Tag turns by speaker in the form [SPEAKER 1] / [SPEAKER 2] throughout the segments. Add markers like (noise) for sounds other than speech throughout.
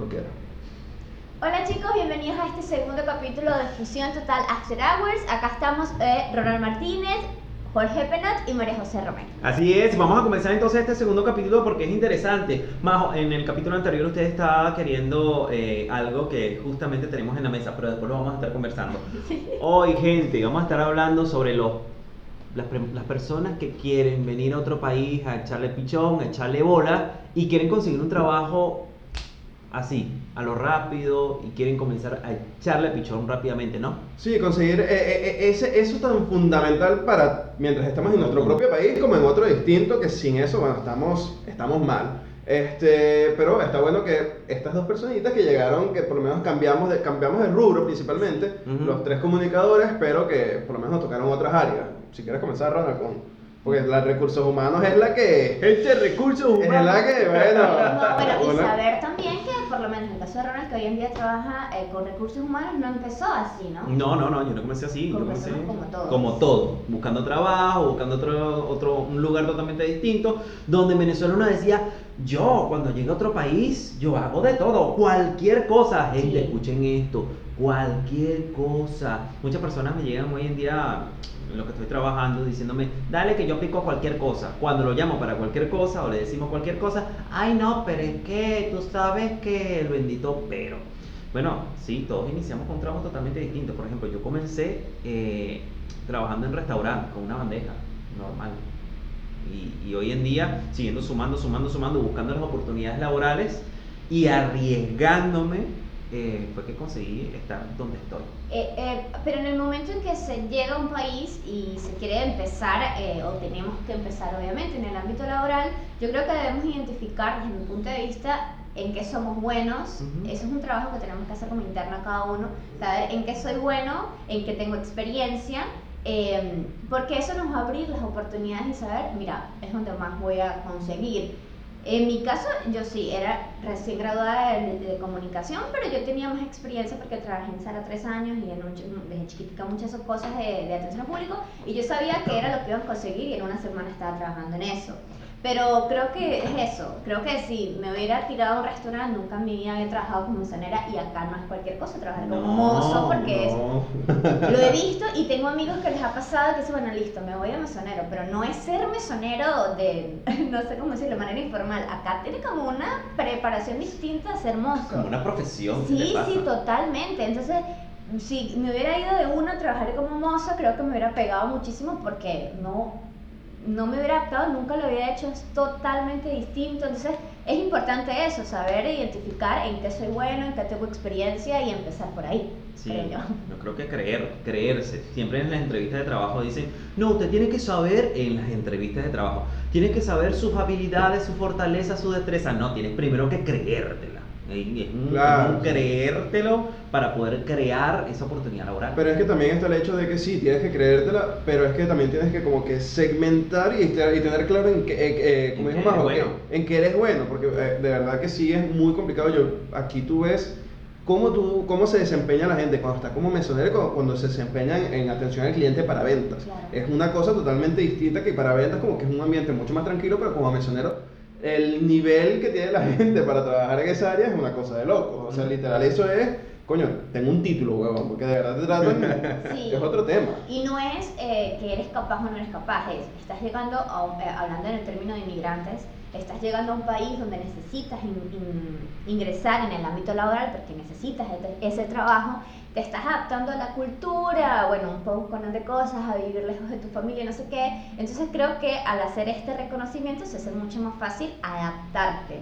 [SPEAKER 1] lo quiera.
[SPEAKER 2] Hola chicos, bienvenidos a este segundo capítulo de Fusión Total After Hours. Acá estamos eh, Ronald Martínez, Jorge Penat y María José Romero.
[SPEAKER 3] Así es, vamos a comenzar entonces este segundo capítulo porque es interesante. Majo, en el capítulo anterior usted estaba queriendo eh, algo que justamente tenemos en la mesa, pero después lo vamos a estar conversando. (laughs) Hoy, gente, vamos a estar hablando sobre los, las, las personas que quieren venir a otro país a echarle pichón, a echarle bola y quieren conseguir un trabajo así, a lo rápido y quieren comenzar a echarle pichón rápidamente, ¿no?
[SPEAKER 1] Sí, conseguir eh, eh, eh, ese, eso tan fundamental para mientras estamos en nuestro propio país como en otro distinto, que sin eso, bueno, estamos, estamos mal. Este, pero está bueno que estas dos personitas que llegaron, que por lo menos cambiamos de, cambiamos de rubro principalmente, los tres comunicadores, pero que por lo menos nos tocaron otras áreas. Si quieres comenzar, Ronald, con, porque la recursos humanos es la que...
[SPEAKER 3] Este recurso
[SPEAKER 1] Es la que, bueno... (laughs)
[SPEAKER 2] No, pero y saber también que, por lo menos en el caso de Ronald, que hoy en día trabaja eh, con recursos humanos, no empezó así, ¿no?
[SPEAKER 3] No, no, no, yo no comencé así. Yo
[SPEAKER 2] Comencé como todos.
[SPEAKER 3] como todo, buscando trabajo, buscando otro, otro, un lugar totalmente distinto, donde en Venezuela uno decía, yo cuando llegue a otro país, yo hago de todo, cualquier cosa, gente,
[SPEAKER 2] Sí.
[SPEAKER 3] escuchen esto, cualquier cosa. Muchas personas me llegan hoy en día, en lo que estoy trabajando, diciéndome, dale que yo aplico cualquier cosa. Cuando lo llamo para cualquier cosa o le decimos cualquier cosa, ay no, pero es que tú sabes que el bendito pero. Bueno, sí, todos iniciamos con un trabajo totalmente distinto. Por ejemplo, yo comencé eh, trabajando en restaurante con una bandeja normal. Y, y hoy en día, siguiendo sumando, sumando, sumando, buscando las oportunidades laborales y arriesgándome, eh, fue que conseguí estar donde estoy.
[SPEAKER 2] Eh, eh, pero en el momento en que se llega a un país y se quiere empezar, eh, o tenemos que empezar obviamente en el ámbito laboral, yo creo que debemos identificar desde mi punto de vista en qué somos buenos.
[SPEAKER 3] Ujú.
[SPEAKER 2] Eso es un trabajo que tenemos que hacer como interno cada uno, saber en qué soy bueno, en qué tengo experiencia. eh, porque eso nos va a abrir las oportunidades y saber, mira, es donde más voy a conseguir. En mi caso, yo sí, era recién graduada de, comunicación, pero yo tenía más experiencia porque trabajé en Sara tres años y en un- desde chiquitica muchas cosas de, de atención al público y yo sabía que era lo que iba a conseguir y en una semana estaba trabajando en eso. Pero creo que es eso, creo que si me hubiera tirado a un restaurante, nunca en mi vida había trabajado como mesonera y acá no es cualquier cosa trabajar como mozo porque es
[SPEAKER 1] no.
[SPEAKER 2] lo he visto y tengo amigos que les ha pasado que dicen, bueno, listo, me voy de mesonero, pero no es ser mesonero de, (laughs) no sé cómo decirlo, de manera informal. Acá tiene como una preparación distinta a ser mozo.
[SPEAKER 3] Como una profesión. ¿qué
[SPEAKER 2] Sí, sí, totalmente. Entonces, si me hubiera ido de uno a trabajar como mozo, creo que me hubiera pegado muchísimo porque no, no me hubiera adaptado, nunca lo había hecho, es totalmente distinto. Entonces, es importante eso, saber identificar en qué soy bueno, en qué tengo experiencia y empezar por ahí,
[SPEAKER 3] Sí,
[SPEAKER 2] creo yo.
[SPEAKER 3] yo creo que creer, creerse. Siempre en las entrevistas de trabajo dicen, no, usted tiene que saber en las entrevistas de trabajo, tiene que saber sus habilidades, su fortaleza, su destreza. No, tienes primero que creértela. Y Es un,
[SPEAKER 1] Claro,
[SPEAKER 3] es un
[SPEAKER 1] sí.
[SPEAKER 3] creértelo para poder crear esa oportunidad laboral.
[SPEAKER 1] Pero es que también está el hecho de que sí, tienes que creértela, pero es que también tienes que como que segmentar y, y tener claro en qué, eh, eh, como
[SPEAKER 3] En
[SPEAKER 1] dijo Majo, que-
[SPEAKER 3] bueno.
[SPEAKER 1] en qué eres bueno, porque eh, de verdad que sí es muy complicado. Yo, aquí tú ves cómo, tú, cómo se desempeña la gente cuando está como mesonero cuando, cuando se desempeña en, en atención al cliente para ventas.
[SPEAKER 2] Claro.
[SPEAKER 1] Es una cosa totalmente distinta que para ventas como que es un ambiente mucho más tranquilo, pero como mesonero el nivel que tiene la (laughs) gente para trabajar en esa área es una cosa de loco. O sea, literal, eso es, coño, tengo un título, huevón, porque de verdad te tratan, (laughs)
[SPEAKER 2] Sí.
[SPEAKER 1] es otro tema.
[SPEAKER 2] Y no es eh, que eres capaz o no eres capaz, es, estás llegando, a eh, hablando en el término de inmigrantes, estás llegando a un país donde necesitas in- in- ingresar en el ámbito laboral porque necesitas ese, ese trabajo, te estás adaptando a la cultura, bueno, un poco con de cosas, a vivir lejos de tu familia, no sé qué. Entonces creo que al hacer este reconocimiento se hace mucho más fácil adaptarte.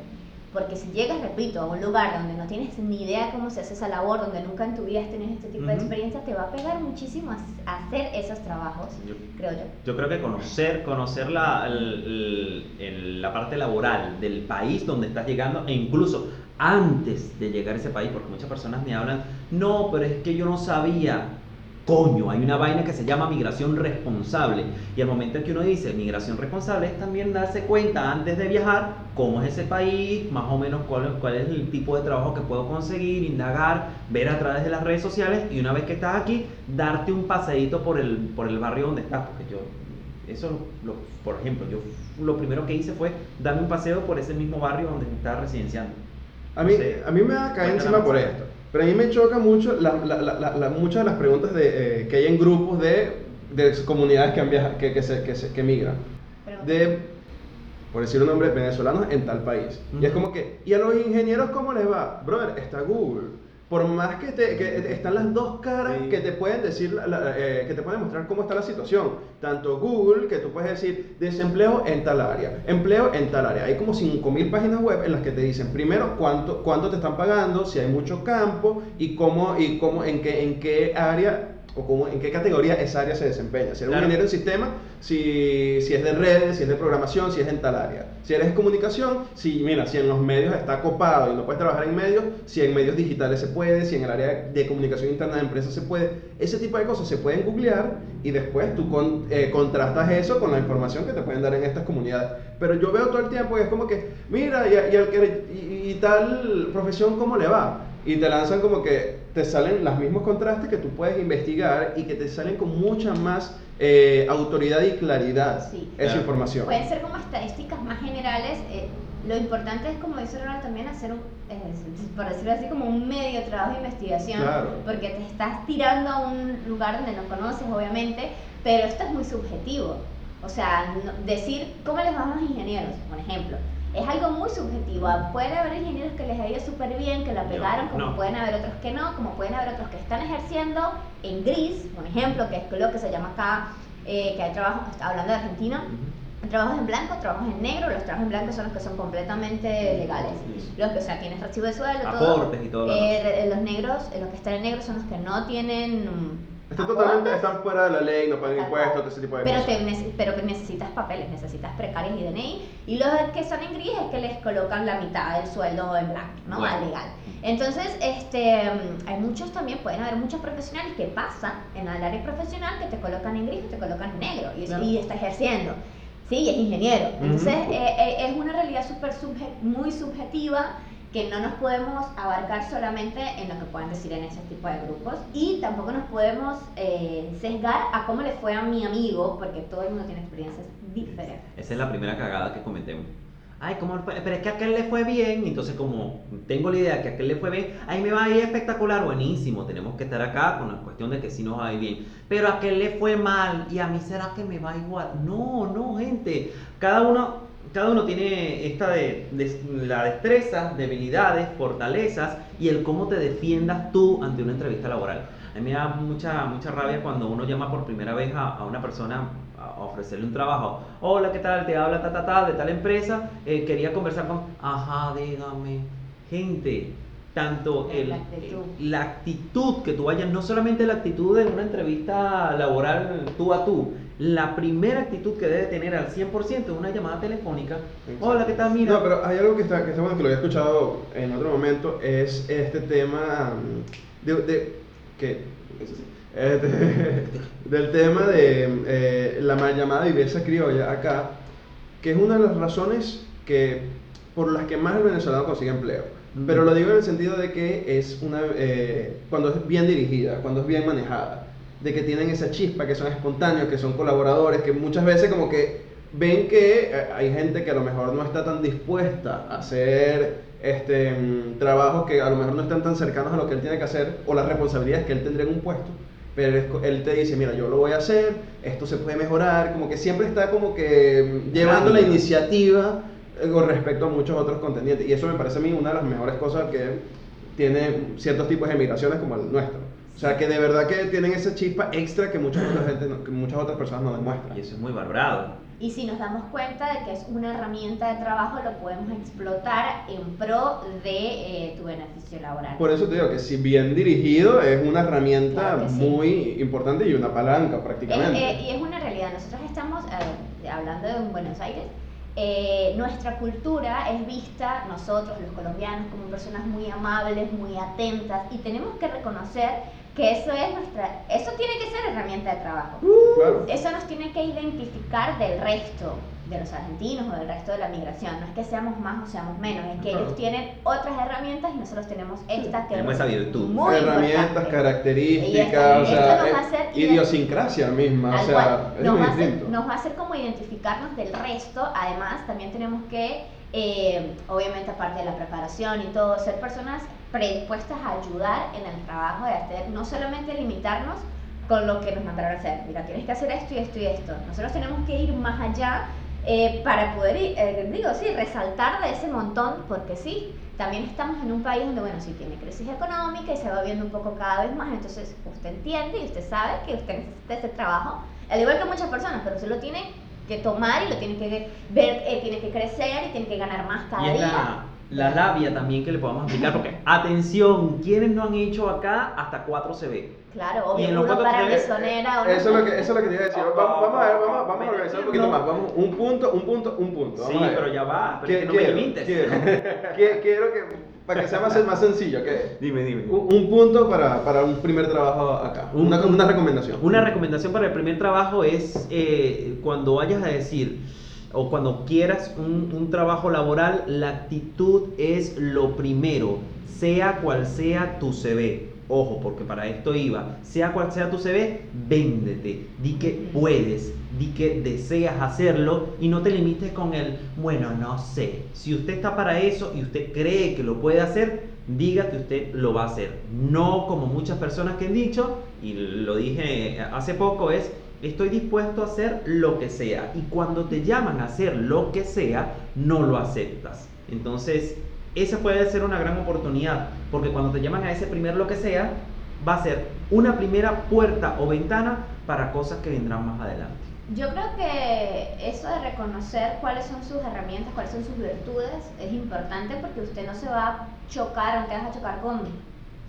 [SPEAKER 2] Porque si llegas, repito, a un lugar donde no tienes ni idea cómo se hace esa labor, donde nunca en tu vida has tenido este tipo de
[SPEAKER 3] Ujú.
[SPEAKER 2] experiencia, te va a pegar muchísimo a- hacer esos trabajos,
[SPEAKER 3] Yo-
[SPEAKER 2] creo yo.
[SPEAKER 3] Yo creo que conocer, conocer la, el- el- la parte laboral del país donde estás llegando e incluso antes de llegar a ese país, porque muchas personas me hablan, no, pero es que yo no sabía. Coño, hay una vaina que se llama migración responsable. Y al momento en que uno dice migración responsable es también darse cuenta antes de viajar cómo es ese país, más o menos cuál, cuál es el tipo de trabajo que puedo conseguir, indagar, ver a través de las redes sociales y una vez que estás aquí, darte un paseíto por el, por el barrio donde estás. Porque yo, eso, por ejemplo, yo lo primero que hice fue darme un paseo por ese mismo barrio donde me estaba residenciando.
[SPEAKER 1] A mí,
[SPEAKER 3] No sé.
[SPEAKER 1] a mí me va a caer encima por esto. Pero a mí me choca mucho la- la- la- la- la- muchas de las preguntas de, eh, que hay en grupos de, de comunidades que, han viaja- que, que, se, que, se- que migran.
[SPEAKER 2] Pero-
[SPEAKER 1] De, por decir un nombre, venezolanos en tal país. Y es como que, ¿y a los ingenieros cómo les va? Brother, está Google. Por más que, te, que están las dos caras
[SPEAKER 3] Sí.
[SPEAKER 1] que te pueden decir, la- la- eh, que te pueden mostrar cómo está la situación. Tanto Google, que tú puedes decir desempleo en tal área, empleo en tal área. Hay como 5.000 páginas web en las que te dicen primero cuánto, cuánto te están pagando, si hay mucho campo y cómo, y cómo en, qué, en qué área o cómo, en qué categoría esa área se desempeña. Si eres
[SPEAKER 3] Claro.
[SPEAKER 1] un ingeniero en sistema, si, si es de redes, si es de programación, si es en tal área. Si eres comunicación, si, mira, si en los medios está copado y no puedes trabajar en medios, si en medios digitales se puede, si en el área de comunicación interna de empresas se puede. Ese tipo de cosas se pueden googlear y después tú con- eh, contrastas eso con la información que te pueden dar en estas comunidades. Pero yo veo todo el tiempo y es como que, mira, y, y, que- y- y tal profesión, ¿cómo le va? Y te lanzan como que te salen los mismos contrastes que tú puedes investigar y que te salen con mucha más eh, autoridad y claridad
[SPEAKER 2] Sí.
[SPEAKER 1] esa
[SPEAKER 3] Claro.
[SPEAKER 1] información.
[SPEAKER 2] Pueden ser como estadísticas más generales. eh, lo importante es, como dice Ronald, también hacer un, eh, por decirlo así, como un medio trabajo de investigación.
[SPEAKER 1] Claro.
[SPEAKER 2] Porque te estás tirando a un lugar donde no conoces, obviamente, pero esto es muy subjetivo. O sea, no- decir cómo les va a los ingenieros, por ejemplo, es algo muy subjetivo. Pueden haber ingenieros que les ha ido súper bien, que la pegaron, como
[SPEAKER 3] no.
[SPEAKER 2] pueden haber otros que no, como pueden haber otros que están ejerciendo en gris, por ejemplo, que es lo que se llama acá, eh, que hay trabajos, hablando de Argentina,
[SPEAKER 3] Ujú.
[SPEAKER 2] Trabajos en blanco, trabajos en negro. Los trabajos en blanco son los que son completamente legales.
[SPEAKER 3] Sí.
[SPEAKER 2] Los que, o sea, tienes recibo de sueldo, todo.
[SPEAKER 3] Aportes y todo
[SPEAKER 2] Eh, los negros, eh, los que están en negro son los que no tienen.
[SPEAKER 1] Están totalmente, están fuera de la ley, no pagan impuestos, todo ese tipo de
[SPEAKER 2] pero,
[SPEAKER 1] cosas.
[SPEAKER 2] te pero que necesitas papeles, necesitas precarios y DNI. Y los que son en gris es que les colocan la mitad del sueldo en blanco, ¿no?
[SPEAKER 3] Bueno.
[SPEAKER 2] Al legal. Entonces, este, hay muchos también, pueden haber muchos profesionales que pasan en el área profesional que te colocan en gris y te colocan en negro y,
[SPEAKER 3] Claro.
[SPEAKER 2] y está ejerciendo. Sí, y es ingeniero. Entonces,
[SPEAKER 1] Ujú.
[SPEAKER 2] eh, eh, es una realidad súper subje- muy subjetiva que no nos podemos abarcar solamente en lo que puedan decir en ese tipo de grupos y tampoco nos podemos eh, sesgar a cómo le fue a mi amigo porque todo el mundo tiene experiencias diferentes.
[SPEAKER 3] Esa es la primera cagada que cometemos. Ay, ¿cómo? Pero es que a aquel le fue bien, entonces como tengo la idea que a aquel le fue bien, ahí me va a ir espectacular, buenísimo, tenemos que estar acá con la cuestión de que sí nos va a ir bien. Pero a aquel le fue mal y a mí será que me va igual. No, no, gente. Cada uno, cada uno tiene esta de, de- la destreza, debilidades, fortalezas y el cómo te defiendas tú ante una entrevista laboral. A mí me da mucha, mucha rabia cuando uno llama por primera vez a, a una persona a ofrecerle un trabajo. Hola, ¿qué tal? Te habla ta, ta, ta, de tal empresa. eh, quería conversar con... Ajá, dígame. Gente, tanto el,
[SPEAKER 2] La actitud.
[SPEAKER 3] la actitud que tú vayas, no solamente la actitud en una entrevista laboral tú a tú, la primera actitud que debe tener al 100% es una llamada telefónica. Hola, ¿qué tal? Mira.
[SPEAKER 1] No, pero hay algo que está, que está bueno que lo había escuchado en otro momento, es este tema mm, de, de- que, este, (laughs) del tema de eh, la mal llamada viveza criolla acá, que es una de las razones que, por las que más el venezolano consigue empleo.
[SPEAKER 3] Mm.
[SPEAKER 1] Pero lo digo en el sentido de que es una, eh, cuando es bien dirigida, cuando es bien manejada, de que tienen esa chispa, que son espontáneos, que son colaboradores, que muchas veces como que ven que eh, hay gente que a lo mejor no está tan dispuesta a hacer este, mm, trabajos que a lo mejor no están tan cercanos a lo que él tiene que hacer o las responsabilidades que él tendría en un puesto. Pero él, te dice, mira, yo lo voy a hacer, esto se puede mejorar, como que siempre está como que mm, llevando la iniciativa eh, con respecto a muchos otros contendientes. Y eso me parece a mí una de las mejores cosas que tiene ciertos tipos de migraciones como el nuestro. O sea, que de verdad que tienen esa chispa extra que mucha otra gente, que muchas otras personas no demuestran.
[SPEAKER 3] Y eso es muy valorado.
[SPEAKER 2] Y si nos damos cuenta de que es una herramienta de trabajo, lo podemos explotar en pro de eh, tu beneficio laboral.
[SPEAKER 1] Por eso te digo que si bien dirigido es una herramienta
[SPEAKER 2] Claro sí.
[SPEAKER 1] muy importante y una palanca
[SPEAKER 2] Es-
[SPEAKER 1] prácticamente.
[SPEAKER 2] eh, y es una realidad. Nosotros estamos, eh, hablando de Buenos Aires, eh, nuestra cultura es vista, nosotros los colombianos, como personas muy amables, muy atentas, y tenemos que reconocer que eso es nuestra, eso tiene que ser herramienta de trabajo.
[SPEAKER 1] Claro.
[SPEAKER 2] Eso nos tiene que identificar del resto de los argentinos o del resto de la migración. No es que seamos más o seamos menos, es que
[SPEAKER 1] Claro.
[SPEAKER 2] ellos tienen otras herramientas y nosotros tenemos esta que
[SPEAKER 3] Tenemos
[SPEAKER 2] es
[SPEAKER 3] esa virtud.
[SPEAKER 2] muy
[SPEAKER 1] Herramientas,
[SPEAKER 2] importante.
[SPEAKER 1] características, o sea,
[SPEAKER 2] nos va a hacer ident-
[SPEAKER 1] idiosincrasia misma, o sea, es
[SPEAKER 2] nos,
[SPEAKER 1] muy
[SPEAKER 2] va a hacer,
[SPEAKER 1] distinto.
[SPEAKER 2] nos va a hacer como identificarnos del resto. Además, también tenemos que eh, obviamente aparte de la preparación y todo, ser personas predispuestas a ayudar en el trabajo de hacer, no solamente limitarnos con lo que nos mandaron a hacer, mira, tienes que hacer esto y esto y esto, nosotros tenemos que ir más allá eh, para poder, eh, digo, sí, resaltar de ese montón, porque sí, también estamos en un país donde, bueno, sí tiene crisis económica y se va viendo un poco cada vez más, entonces usted entiende y usted sabe que usted necesita ese trabajo, al igual que muchas personas, pero usted lo tiene que tomar y lo tiene que ver, eh, tiene que crecer y tiene que ganar más cada
[SPEAKER 3] Y
[SPEAKER 2] día.
[SPEAKER 3] la, la labia también que le podemos aplicar, porque atención, ¿quiénes no han hecho acá hasta 4 CB?
[SPEAKER 2] Claro,
[SPEAKER 3] Y en
[SPEAKER 2] obvio, uno para mesonera, uno
[SPEAKER 1] Eso es lo que, eso es lo que te iba a decir. Vamos, vamos a ver, vamos, vamos a organizar un poquito
[SPEAKER 3] No.
[SPEAKER 1] más. Vamos, un punto, un punto, un punto. Vamos
[SPEAKER 3] Sí,
[SPEAKER 1] a ver.
[SPEAKER 3] pero ya va, pero es que no
[SPEAKER 1] quiero,
[SPEAKER 3] me limites.
[SPEAKER 1] Quiero, (laughs) quiero, quiero que, para que sea más, más sencillo, que
[SPEAKER 3] Dime, dime.
[SPEAKER 1] un, un punto para, para un primer trabajo acá.
[SPEAKER 3] Un-
[SPEAKER 1] Una, una recomendación.
[SPEAKER 3] Una recomendación para el primer trabajo es eh, cuando vayas a decir o cuando quieras un, un trabajo laboral, la actitud es lo primero, sea cual sea tu CV. Ojo, porque para esto iba. Sea cual sea tu CV, véndete. Di que puedes, di que deseas hacerlo y no te limites con el, bueno, no sé. Si usted está para eso y usted cree que lo puede hacer, diga que usted lo va a hacer. No como muchas personas que han dicho, y lo dije hace poco, es estoy dispuesto a hacer lo que sea. Y cuando te llaman a hacer lo que sea, no lo aceptas. Entonces, esa puede ser una gran oportunidad, porque cuando te llaman a ese primer lo que sea, va a ser una primera puerta o ventana para cosas que vendrán más adelante.
[SPEAKER 2] Yo creo que eso de reconocer cuáles son sus herramientas, cuáles son sus virtudes, es importante porque usted no se va a chocar, no te vas a chocar con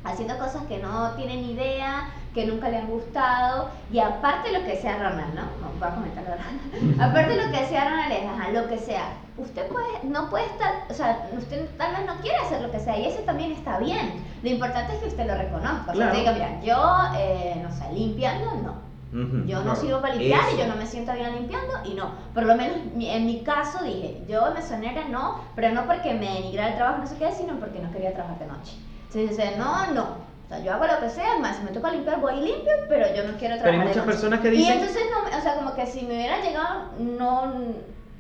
[SPEAKER 2] haciendo cosas que no tienen idea, que nunca le han gustado, y aparte lo que sea Ronald, ¿no? No, voy a comentar Ronald. (laughs) aparte lo que sea Ronald es, ajá, lo que sea. Usted puede, no puede estar, o sea, usted tal vez no quiere hacer lo que sea, y eso también está bien. Lo importante es que usted lo reconozca. O sea,
[SPEAKER 3] Claro.
[SPEAKER 2] usted diga, mira, yo, eh, no sé, limpiando, no. Yo no
[SPEAKER 1] Claro.
[SPEAKER 2] sirvo para limpiar
[SPEAKER 3] Eso.
[SPEAKER 2] y yo no me siento bien limpiando y no. Por lo menos en mi caso dije, yo mesonera no, pero no porque me denigrara el trabajo, no sé qué, sino porque no quería trabajar de noche. Entonces dice, no, no. O sea, yo hago lo que sea, más si me toca limpiar, voy y limpio, pero yo no quiero trabajar
[SPEAKER 3] Pero hay
[SPEAKER 2] de
[SPEAKER 3] muchas
[SPEAKER 2] noche.
[SPEAKER 3] personas que
[SPEAKER 2] Y
[SPEAKER 3] dicen...
[SPEAKER 2] entonces, no, o sea, como que si me hubiera llegado, no,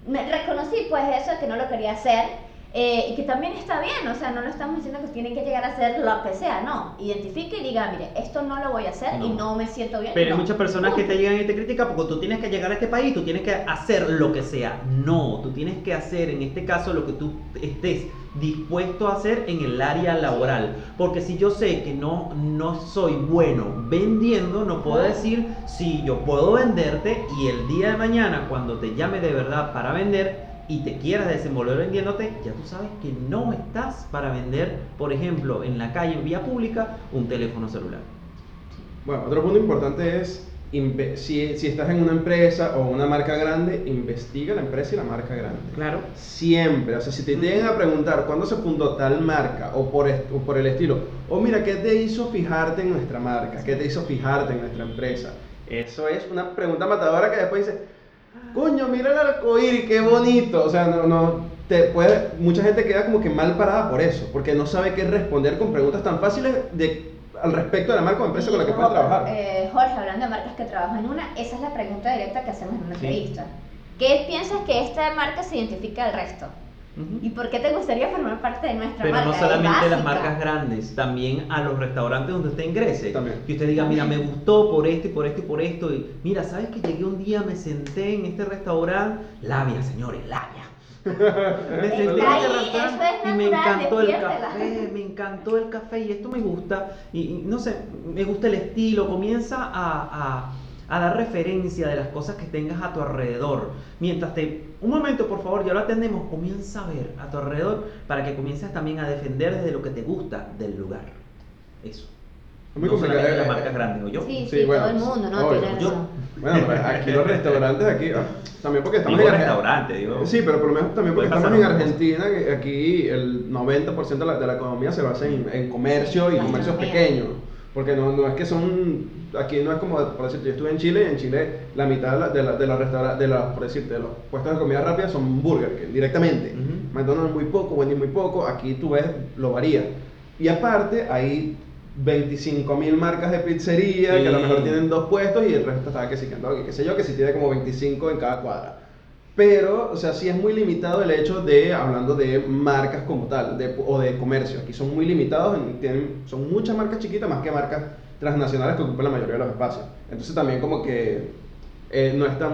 [SPEAKER 2] me reconocí pues eso de que no lo quería hacer. Eh, y que también está bien, o sea, no lo estamos diciendo que tienen que llegar a hacer lo que sea, no. Identifique y diga, mire, esto no lo voy a hacer y
[SPEAKER 3] No.
[SPEAKER 2] no me siento bien.
[SPEAKER 3] Pero hay
[SPEAKER 2] no.
[SPEAKER 3] muchas personas que te llegan y te critican porque tú tienes que llegar a este país, tú tienes que hacer lo que sea. No, tú tienes que hacer en este caso lo que tú estés dispuesto a hacer en el área laboral. Porque si yo sé que no, no soy bueno vendiendo, no puedo decir, sí, yo puedo venderte y el día de mañana cuando te llame de verdad para vender y te quieras desenvolver vendiéndote, ya tú sabes que no estás para vender, por ejemplo, en la calle, en vía pública, un teléfono celular.
[SPEAKER 1] Bueno, otro punto importante es, si, si estás en una empresa o una marca grande, investiga la empresa y la marca grande.
[SPEAKER 3] Claro.
[SPEAKER 1] Siempre, o sea, si te llegan a preguntar cuándo se fundó tal marca o por, o por el estilo, o mira, ¿qué te hizo fijarte en nuestra marca? ¿Qué te hizo fijarte en nuestra empresa? Eso es una pregunta matadora que después dice, coño, mira el arcoíris, qué bonito. O sea, no, no, te puede, mucha gente queda como que mal parada por eso, porque no sabe qué responder con preguntas tan fáciles de, al respecto de la marca o empresa con la que pueden trabajar.
[SPEAKER 2] Eh, Jorge, hablando de marcas que trabajan en una, esa es la pregunta directa que hacemos en una
[SPEAKER 3] Sí.
[SPEAKER 2] entrevista. ¿Qué piensas que esta marca se identifica del resto? ¿Y por qué te gustaría formar parte de nuestra
[SPEAKER 3] Pero
[SPEAKER 2] marca?
[SPEAKER 3] no
[SPEAKER 2] Es
[SPEAKER 3] solamente las marcas grandes, también a los restaurantes donde usted ingrese.
[SPEAKER 1] También.
[SPEAKER 3] Que usted diga, mira, me gustó por esto y por esto y por esto. Y mira, ¿sabes que llegué un día, me senté en este restaurante? Labia, señores, labia. (laughs) Me senté
[SPEAKER 2] ahí,
[SPEAKER 3] este
[SPEAKER 2] es
[SPEAKER 3] y me encantó el café, me encantó el café y esto me gusta. Y, y no sé, me gusta el estilo. Comienza a, a- a dar referencia de las cosas que tengas a tu alrededor. Mientras te... Un momento, por favor, ya lo atendemos. Comienza a ver a tu alrededor para que comiences también a defender desde lo que te gusta del lugar. Eso.
[SPEAKER 1] Es muy
[SPEAKER 3] no
[SPEAKER 1] complicado,
[SPEAKER 3] solamente
[SPEAKER 1] eh,
[SPEAKER 3] las marcas grandes, ¿o yo?
[SPEAKER 2] Sí,
[SPEAKER 1] Sí,
[SPEAKER 2] sí,
[SPEAKER 1] bueno,
[SPEAKER 2] todo el mundo, ¿no?
[SPEAKER 1] obvio.
[SPEAKER 3] Yo-.
[SPEAKER 1] Bueno, pero aquí los restaurantes, aquí, ah, también porque estamos
[SPEAKER 3] Digo
[SPEAKER 1] en
[SPEAKER 3] restaurante, digo.
[SPEAKER 1] Sí, pero por lo menos también porque estamos en. Argentina, que aquí el 90% de la, de la economía se basa en, en comercio y comercios pequeños. Porque no, no es que son, aquí no es como, por decirte, yo estuve en Chile y en Chile la mitad de, la, de, la- de restaurantes, de los, por decirte, de los puestos de comida rápida son burger, King, directamente.
[SPEAKER 3] Ujú.
[SPEAKER 1] McDonald's muy poco, Wendy's muy poco, aquí tú ves, lo varía. Y aparte hay 25 mil marcas de pizzería que a lo
[SPEAKER 3] Sí.
[SPEAKER 1] mejor tienen dos puestos y el resto está que sí, que qué sé yo, que si tiene como 25 en cada cuadra. Pero, o sea, sí es muy limitado el hecho de, hablando de marcas como tal, de- o de comercio. Aquí son muy limitados, en- tienen, son muchas marcas chiquitas más que marcas transnacionales que ocupan la mayoría de los espacios. Entonces también como que eh, no, es tan,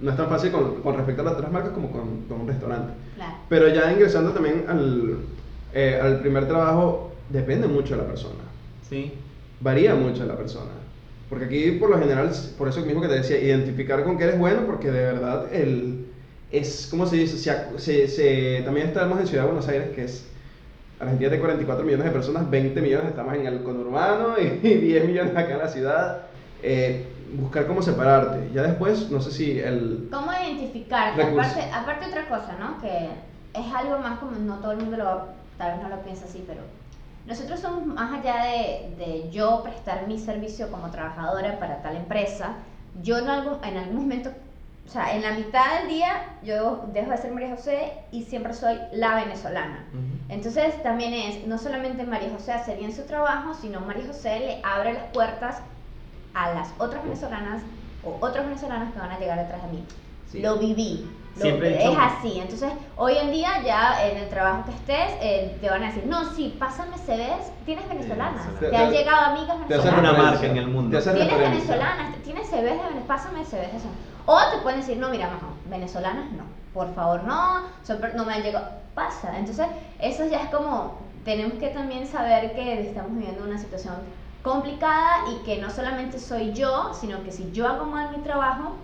[SPEAKER 1] no es tan fácil con, con respecto a las otras marcas como con, con un restaurante.
[SPEAKER 2] Claro.
[SPEAKER 1] Pero ya ingresando también al, eh, al primer trabajo, depende mucho de la persona.
[SPEAKER 3] Sí.
[SPEAKER 1] Varía mucho de la persona. Porque aquí, por lo general, por eso mismo que te decía, identificar con qué eres bueno, porque de verdad el, es, ¿cómo se dice? Se, se- también estamos en Ciudad de Buenos Aires, que es, Argentina tiene 44 millones de personas, 20 millones estamos en el conurbano (laughs) y 10 millones acá en la ciudad. Eh, buscar cómo separarte. Ya después, no sé si el...
[SPEAKER 2] ¿Cómo identificarte? Aparte, aparte otra cosa, ¿no? Que es algo más como, no todo el mundo lo, tal vez no lo piensa así, pero nosotros somos más allá de, de yo prestar mi servicio como trabajadora para tal empresa, yo en algún, en algún momento, o sea, en la mitad del día yo dejo de ser María José y siempre soy la venezolana. Entonces también es, no solamente María José hace bien su trabajo, sino María José le abre las puertas a las otras venezolanas o otros venezolanos que van a llegar detrás de mí.
[SPEAKER 3] Sí.
[SPEAKER 2] Lo viví. Lo-
[SPEAKER 3] Siempre
[SPEAKER 2] es así. Entonces, hoy en día ya en el trabajo que estés, eh, te van a decir, no, sí, pásame CVs, tienes venezolanas.
[SPEAKER 3] Sí,
[SPEAKER 2] te
[SPEAKER 1] te-
[SPEAKER 2] han
[SPEAKER 1] te-
[SPEAKER 2] llegado amigas
[SPEAKER 1] te hacen
[SPEAKER 3] Una
[SPEAKER 2] venezolanas.
[SPEAKER 3] marca en el mundo.
[SPEAKER 2] Tienes venezolanas, tienes CVs de Venezuela, pásame CVs de eso. O te pueden decir, no, mira, no, venezolanas no, por favor no, no me han llegado. Pasa. Entonces, eso ya es como, tenemos que también saber que estamos viviendo una situación complicada y que no solamente soy yo, sino que si yo hago mal mi trabajo,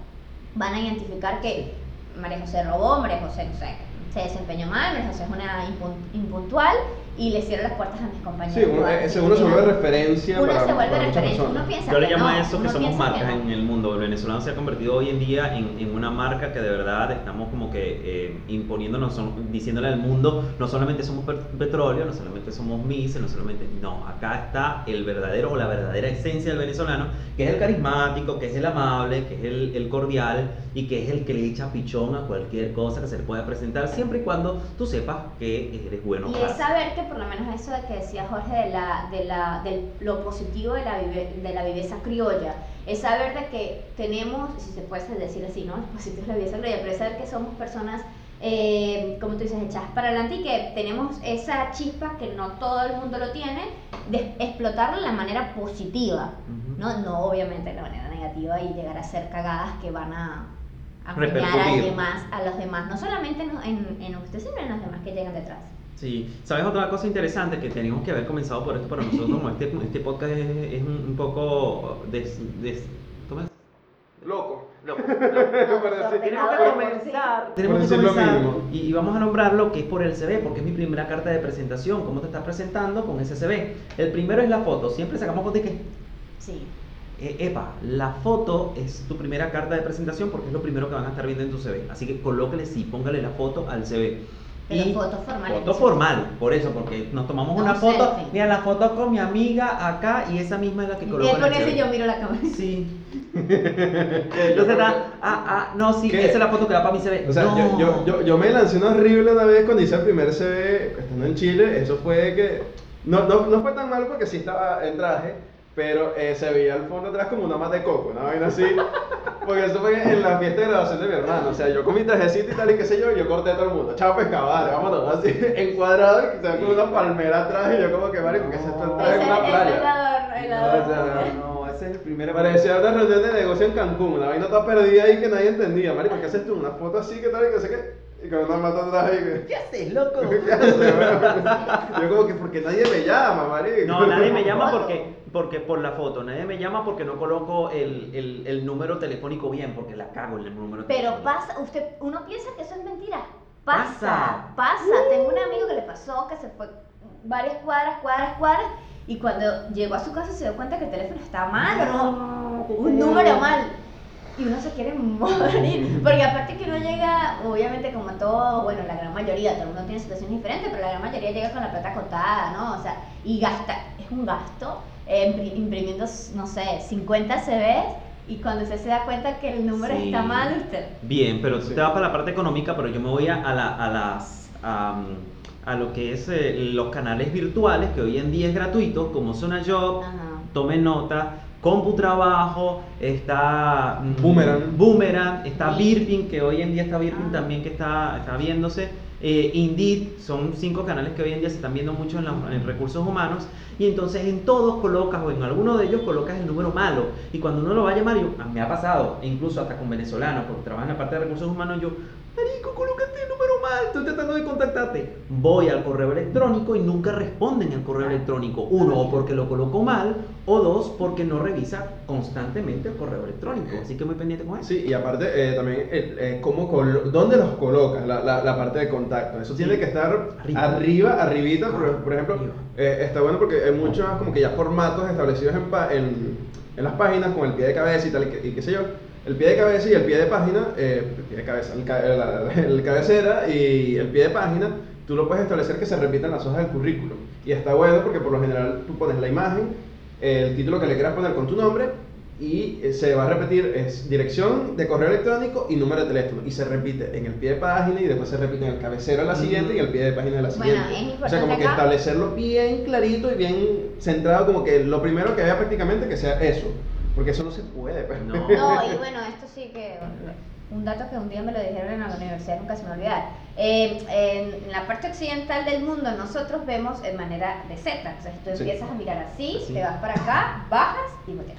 [SPEAKER 2] van a identificar que María José robó, María José, no sé, se desempeñó mal, María José es una impun- impuntual y le cierra las puertas a mis compañeros.
[SPEAKER 1] Sí, uno, ese uno se vuelve referencia
[SPEAKER 2] Uno
[SPEAKER 1] para,
[SPEAKER 2] se vuelve
[SPEAKER 1] para muchas
[SPEAKER 2] referencia,
[SPEAKER 1] personas.
[SPEAKER 2] uno piensa
[SPEAKER 3] Yo le llamo
[SPEAKER 2] no,
[SPEAKER 3] a eso que somos
[SPEAKER 2] piensa que
[SPEAKER 3] marcas
[SPEAKER 2] no.
[SPEAKER 3] en el mundo. El venezolano se ha convertido hoy en día en, en una marca que de verdad estamos como que eh, imponiéndonos, son- diciéndole al mundo, no solamente somos petróleo, no solamente somos Mises, no solamente... No, acá está el verdadero o la verdadera esencia del venezolano, que es el carismático, que es el amable, que es el, el cordial y que es el que le echa pichón a cualquier cosa que se le pueda presentar, siempre y cuando tú sepas que eres bueno.
[SPEAKER 2] Y es saber que por lo menos eso de que decía Jorge de la, de la, de lo positivo de la, vive- de la viveza criolla, es saber de que tenemos, si se puede decir así, ¿no? (laughs) Lo positivo de la viveza criolla, pero es saber que somos personas, eh, como tú dices, echadas para adelante y que tenemos esa chispa que no todo el mundo lo tiene, de explotarla de la manera positiva,
[SPEAKER 3] Ujú.
[SPEAKER 2] ¿no? No obviamente de la manera negativa y llegar a hacer cagadas que van a arruinar a, demás, a los demás, no solamente en, en, en usted, sino en los demás que llegan detrás.
[SPEAKER 3] Sí, ¿sabes otra cosa interesante? Que teníamos que haber comenzado por esto para nosotros, como este, este podcast es, es un, un poco des, des-.
[SPEAKER 1] Loco.
[SPEAKER 3] Loco, (laughs)
[SPEAKER 1] Para decir-
[SPEAKER 2] Tenemos
[SPEAKER 4] que comenzar.
[SPEAKER 3] Tenemos que comenzar y, y vamos a nombrar lo que es por el CV, porque es mi primera carta de presentación. ¿Cómo te estás presentando con ese CV? El primero es la foto. Siempre sacamos fotos de que,
[SPEAKER 2] Sí.
[SPEAKER 3] eh, epa, la foto es tu primera carta de presentación porque es lo primero que van a estar viendo en tu CV. Así que colóquele sí, póngale la foto al CV.
[SPEAKER 2] Pero foto formal.
[SPEAKER 3] Foto formal, por eso, porque nos tomamos
[SPEAKER 2] No,
[SPEAKER 3] una foto.
[SPEAKER 2] selfie.
[SPEAKER 3] Mira, la foto con mi amiga acá y esa misma es la que
[SPEAKER 2] Y
[SPEAKER 3] coloco
[SPEAKER 2] él
[SPEAKER 3] en
[SPEAKER 2] con
[SPEAKER 3] CV.
[SPEAKER 2] yo miro la cámara.
[SPEAKER 3] Sí. (laughs) Entonces está, ah, ah, no, sí,
[SPEAKER 1] ¿Qué?
[SPEAKER 3] esa es la foto que va para mi CV.
[SPEAKER 1] O sea,
[SPEAKER 3] no.
[SPEAKER 1] yo, yo, yo, yo me lancé una horrible una vez cuando hice el primer CV estando en Chile. Eso fue que. No, no, no fue tan mal porque sí estaba en traje, pero eh, se veía al fondo atrás como una mata de coco, una vaina así. Porque eso fue en la fiesta de graduación de mi hermano. O sea, yo con mi trajecito y tal y qué sé yo, y yo corté a todo el mundo. Chao pescado, dale, vámonos. Así, (laughs) encuadrado y se ve como una palmera atrás. Y yo, como que, vale, porque se está
[SPEAKER 2] Ese
[SPEAKER 1] en una playa.
[SPEAKER 2] el adorno, el
[SPEAKER 1] No,
[SPEAKER 2] adorno.
[SPEAKER 1] o sea,
[SPEAKER 3] No, ese es el primero.
[SPEAKER 1] Parecía una reunión de negocio en Cancún, una vaina toda perdida ahí que nadie entendía. Marico, ¿qué haces tú? Una foto así, ¿qué tal? Y que sé qué. Y con una mata atrás ahí que.
[SPEAKER 3] ¿Qué haces, loco? (laughs)
[SPEAKER 1] ¿Qué haces? Yo como que porque nadie me llama, marico.
[SPEAKER 3] No, nadie me llama (laughs) porque, porque por la foto, nadie me llama porque no coloco el, el, el número telefónico bien, porque la cago en el número
[SPEAKER 2] Pero
[SPEAKER 3] telefónico.
[SPEAKER 2] pasa, usted, uno piensa que eso es mentira. Pasa,
[SPEAKER 3] Pasa.
[SPEAKER 2] pasa. Tengo un amigo que le pasó que se fue varias cuadras, cuadras, cuadras. Y cuando llegó a su casa se dio cuenta que el teléfono estaba mal o no, un número mal. Y uno se quiere morir. (laughs) Porque aparte que uno llega, obviamente como todo, bueno, la gran mayoría, todo el mundo tiene situaciones diferentes, pero la gran mayoría llega con la plata acotada, ¿no? O sea, y gasta, es un gasto, eh, impri- imprimiendo, no sé, 50 CVs. Y cuando usted se da cuenta que el número
[SPEAKER 3] Sí.
[SPEAKER 2] está mal, usted
[SPEAKER 3] Bien, pero tú
[SPEAKER 1] Sí.
[SPEAKER 3] te vas para la parte económica, pero yo me voy a, a, la- a las... am, a lo que es eh, los canales virtuales, que hoy en día es gratuito, como Zona Job,
[SPEAKER 2] Ajá.
[SPEAKER 3] tomen nota, CompuTrabajo, está mm,
[SPEAKER 1] Boomerang.
[SPEAKER 3] Boomerang, está
[SPEAKER 2] Sí.
[SPEAKER 3] Birpin, que hoy en día está Birpin
[SPEAKER 2] Ah.
[SPEAKER 3] también que está, está viéndose. eh, Indeed, son cinco canales que hoy en día se están viendo mucho en, la- en recursos humanos y entonces en todos colocas o en alguno de ellos colocas el número malo y cuando uno lo va a llamar, yo, ah, me ha pasado, incluso hasta con venezolanos, porque trabajan en la parte de recursos humanos, yo, marico, colocaste el número mal, estoy tratando de contactarte. Voy al correo electrónico y nunca responden al correo electrónico. Uno, o porque lo colocó mal, o dos, porque no revisa constantemente el correo electrónico. Así que muy pendiente con eso.
[SPEAKER 1] Sí, y aparte eh, también el, eh, cómo colo- dónde los colocas, la, la, la parte de contacto. Eso tiene que estar
[SPEAKER 3] Arriba.
[SPEAKER 1] arriba, arribita, por, por ejemplo. Eh, está bueno porque hay muchos como que ya formatos establecidos en, en, en las páginas con el pie de cabeza y tal, y qué sé yo. El pie de cabeza y el pie de página, eh, el pie de cabeza, el, la- el cabecera y el pie de página, tú lo puedes establecer que se repitan las hojas del currículum. Y está bueno porque por lo general tú pones la imagen, el título que le quieras poner con tu nombre y eh, se va a repetir es dirección de correo electrónico y número de teléfono y se repite en el pie de página y después se repite en el cabecero de la siguiente y el pie de página de la
[SPEAKER 2] Bueno,
[SPEAKER 1] siguiente.
[SPEAKER 2] es
[SPEAKER 1] o sea,
[SPEAKER 2] importante
[SPEAKER 1] como que
[SPEAKER 2] acá-
[SPEAKER 1] establecerlo bien clarito y bien centrado, como que lo primero que vea prácticamente que sea eso, porque eso no se puede. pues.
[SPEAKER 3] No. (laughs)
[SPEAKER 2] No, y bueno, esto sí que un dato que un día me lo dijeron en la universidad, nunca se me va a olvidar. Eh, en la parte occidental del mundo nosotros vemos en manera de Z, o sea, tú
[SPEAKER 1] Sí.
[SPEAKER 2] empiezas a mirar así,
[SPEAKER 3] Así.
[SPEAKER 2] te vas para acá, bajas y volteas.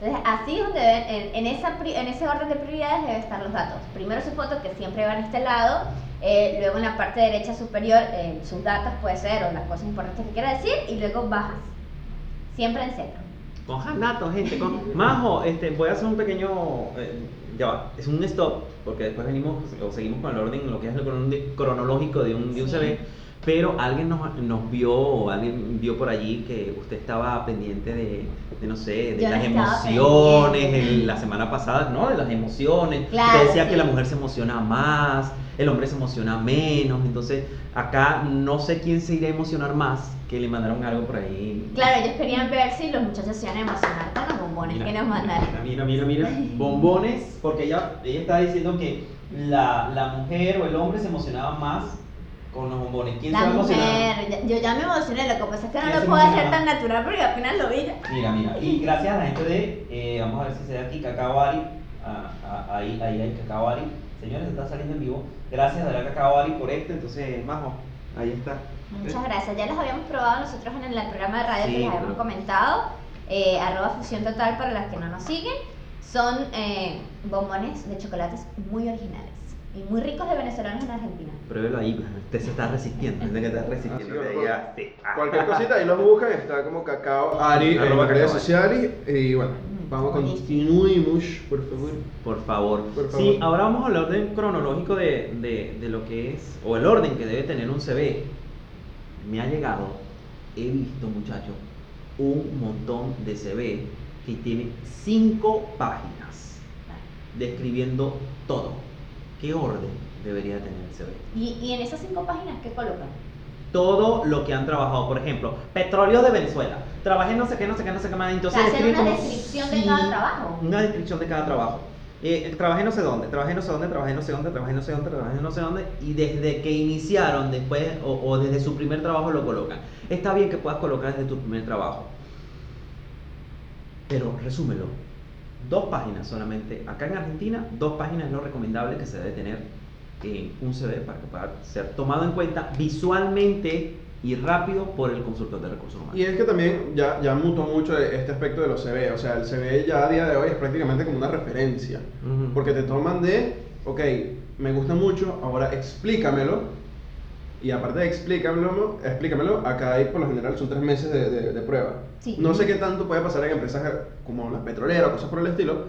[SPEAKER 2] Entonces, así es donde deben, en, en esa, pri- en ese orden de prioridades deben estar los datos. Primero su foto, que siempre va en este lado, eh, luego en la parte derecha superior eh, sus datos puede ser o las cosas importantes que quiera decir, y luego bajas. Siempre en Z.
[SPEAKER 3] Cojan datos, gente. Con... Majo, este, voy a hacer un pequeño. eh, ya va, es un stop, porque después venimos o seguimos con el orden, lo que es el crono- cronológico de un, de un
[SPEAKER 2] Sí.
[SPEAKER 3] CV. Pero alguien nos, nos vio, alguien vio por allí que usted estaba pendiente de, de, no sé, de
[SPEAKER 2] Yo
[SPEAKER 3] las emociones la semana pasada, ¿no? De las emociones.
[SPEAKER 2] Claro,
[SPEAKER 3] Usted decía
[SPEAKER 2] sí.
[SPEAKER 3] que la mujer se emociona más, el hombre se emociona menos. Entonces, acá no sé quién se irá a emocionar más, que le mandaron algo por ahí.
[SPEAKER 2] Claro, ellos querían ver si los muchachos se iban a emocionar con los bombones
[SPEAKER 3] Mira,
[SPEAKER 2] que nos mandaron.
[SPEAKER 3] Mira, mira, mira, mira. Bombones, porque ella, ella estaba diciendo que la, la mujer o el hombre se emocionaba más con los bombones. ¿Quién se va
[SPEAKER 2] La
[SPEAKER 3] a emocionar?
[SPEAKER 2] mujer, ya- yo ya me emocioné, lo que pasa es que no
[SPEAKER 3] ¿Quién
[SPEAKER 2] lo
[SPEAKER 3] se
[SPEAKER 2] puedo hacer
[SPEAKER 3] emociona?
[SPEAKER 2] tan natural porque apenas lo vi.
[SPEAKER 3] Mira, mira. Y (laughs) gracias a la gente de, eh, vamos a ver si se da aquí, Cacao Ari. Ah, ah, ahí, ahí hay Cacao Ari. Señores, está saliendo en vivo. Gracias a la Cacao Ari por esto. Entonces, Majo, ahí está.
[SPEAKER 2] Muchas gracias. Ya los habíamos probado nosotros en el programa de radio
[SPEAKER 3] Sí,
[SPEAKER 2] que les habíamos
[SPEAKER 3] pero-
[SPEAKER 2] comentado. Eh, arroba fusión total para las que no nos siguen. Son eh, bombones de chocolates muy originales y muy ricos de venezolanos en Argentina.
[SPEAKER 3] Pruébelo ahí. Usted se está resistiendo. Usted que está resistiendo. Sí. Ah.
[SPEAKER 1] Cualquier cosita ahí los buscan, está como Cacao Ari en las redes sociales y bueno,
[SPEAKER 2] Mm,
[SPEAKER 1] vamos continuemos, por favor.
[SPEAKER 3] Por favor.
[SPEAKER 1] Por
[SPEAKER 3] Sí, ahora vamos al orden cronológico de, de, de lo que es, o el orden que debe tener un CV. Me ha llegado, he visto muchachos, un montón de CV que tiene cinco páginas describiendo todo. ¿Qué orden debería tener el CV?
[SPEAKER 2] Y, y en esas cinco páginas, ¿qué colocan?
[SPEAKER 3] Todo lo que han trabajado, por ejemplo, petróleo de Venezuela. Trabajé no sé qué, no sé qué, no sé qué más. Entonces
[SPEAKER 2] O sea, hacer una descripción de cada trabajo.
[SPEAKER 3] Una descripción de cada trabajo. Eh, trabajé no sé dónde, trabajé no sé dónde, trabajé no sé dónde, trabajé no sé dónde, trabajé no sé dónde, y desde que iniciaron después o, o desde su primer trabajo lo colocan. Está bien que puedas colocar desde tu primer trabajo, pero resúmelo. Dos páginas solamente. Acá en Argentina, dos páginas es lo recomendable que se debe tener en un CV para que pueda ser tomado en cuenta visualmente y rápido por el consultor de recursos humanos.
[SPEAKER 1] Y es que también ya, ya mutó mucho este aspecto de los CV, o sea, el CV ya a día de hoy es prácticamente como una referencia,
[SPEAKER 3] Ujú.
[SPEAKER 1] porque te toman de, ok, me gusta mucho, ahora explícamelo, y aparte de explícamelo, explícamelo, acá hay por lo general son tres meses de, de- de prueba.
[SPEAKER 2] Sí.
[SPEAKER 1] No sé qué tanto puede pasar en empresas como la petrolera o cosas por el estilo,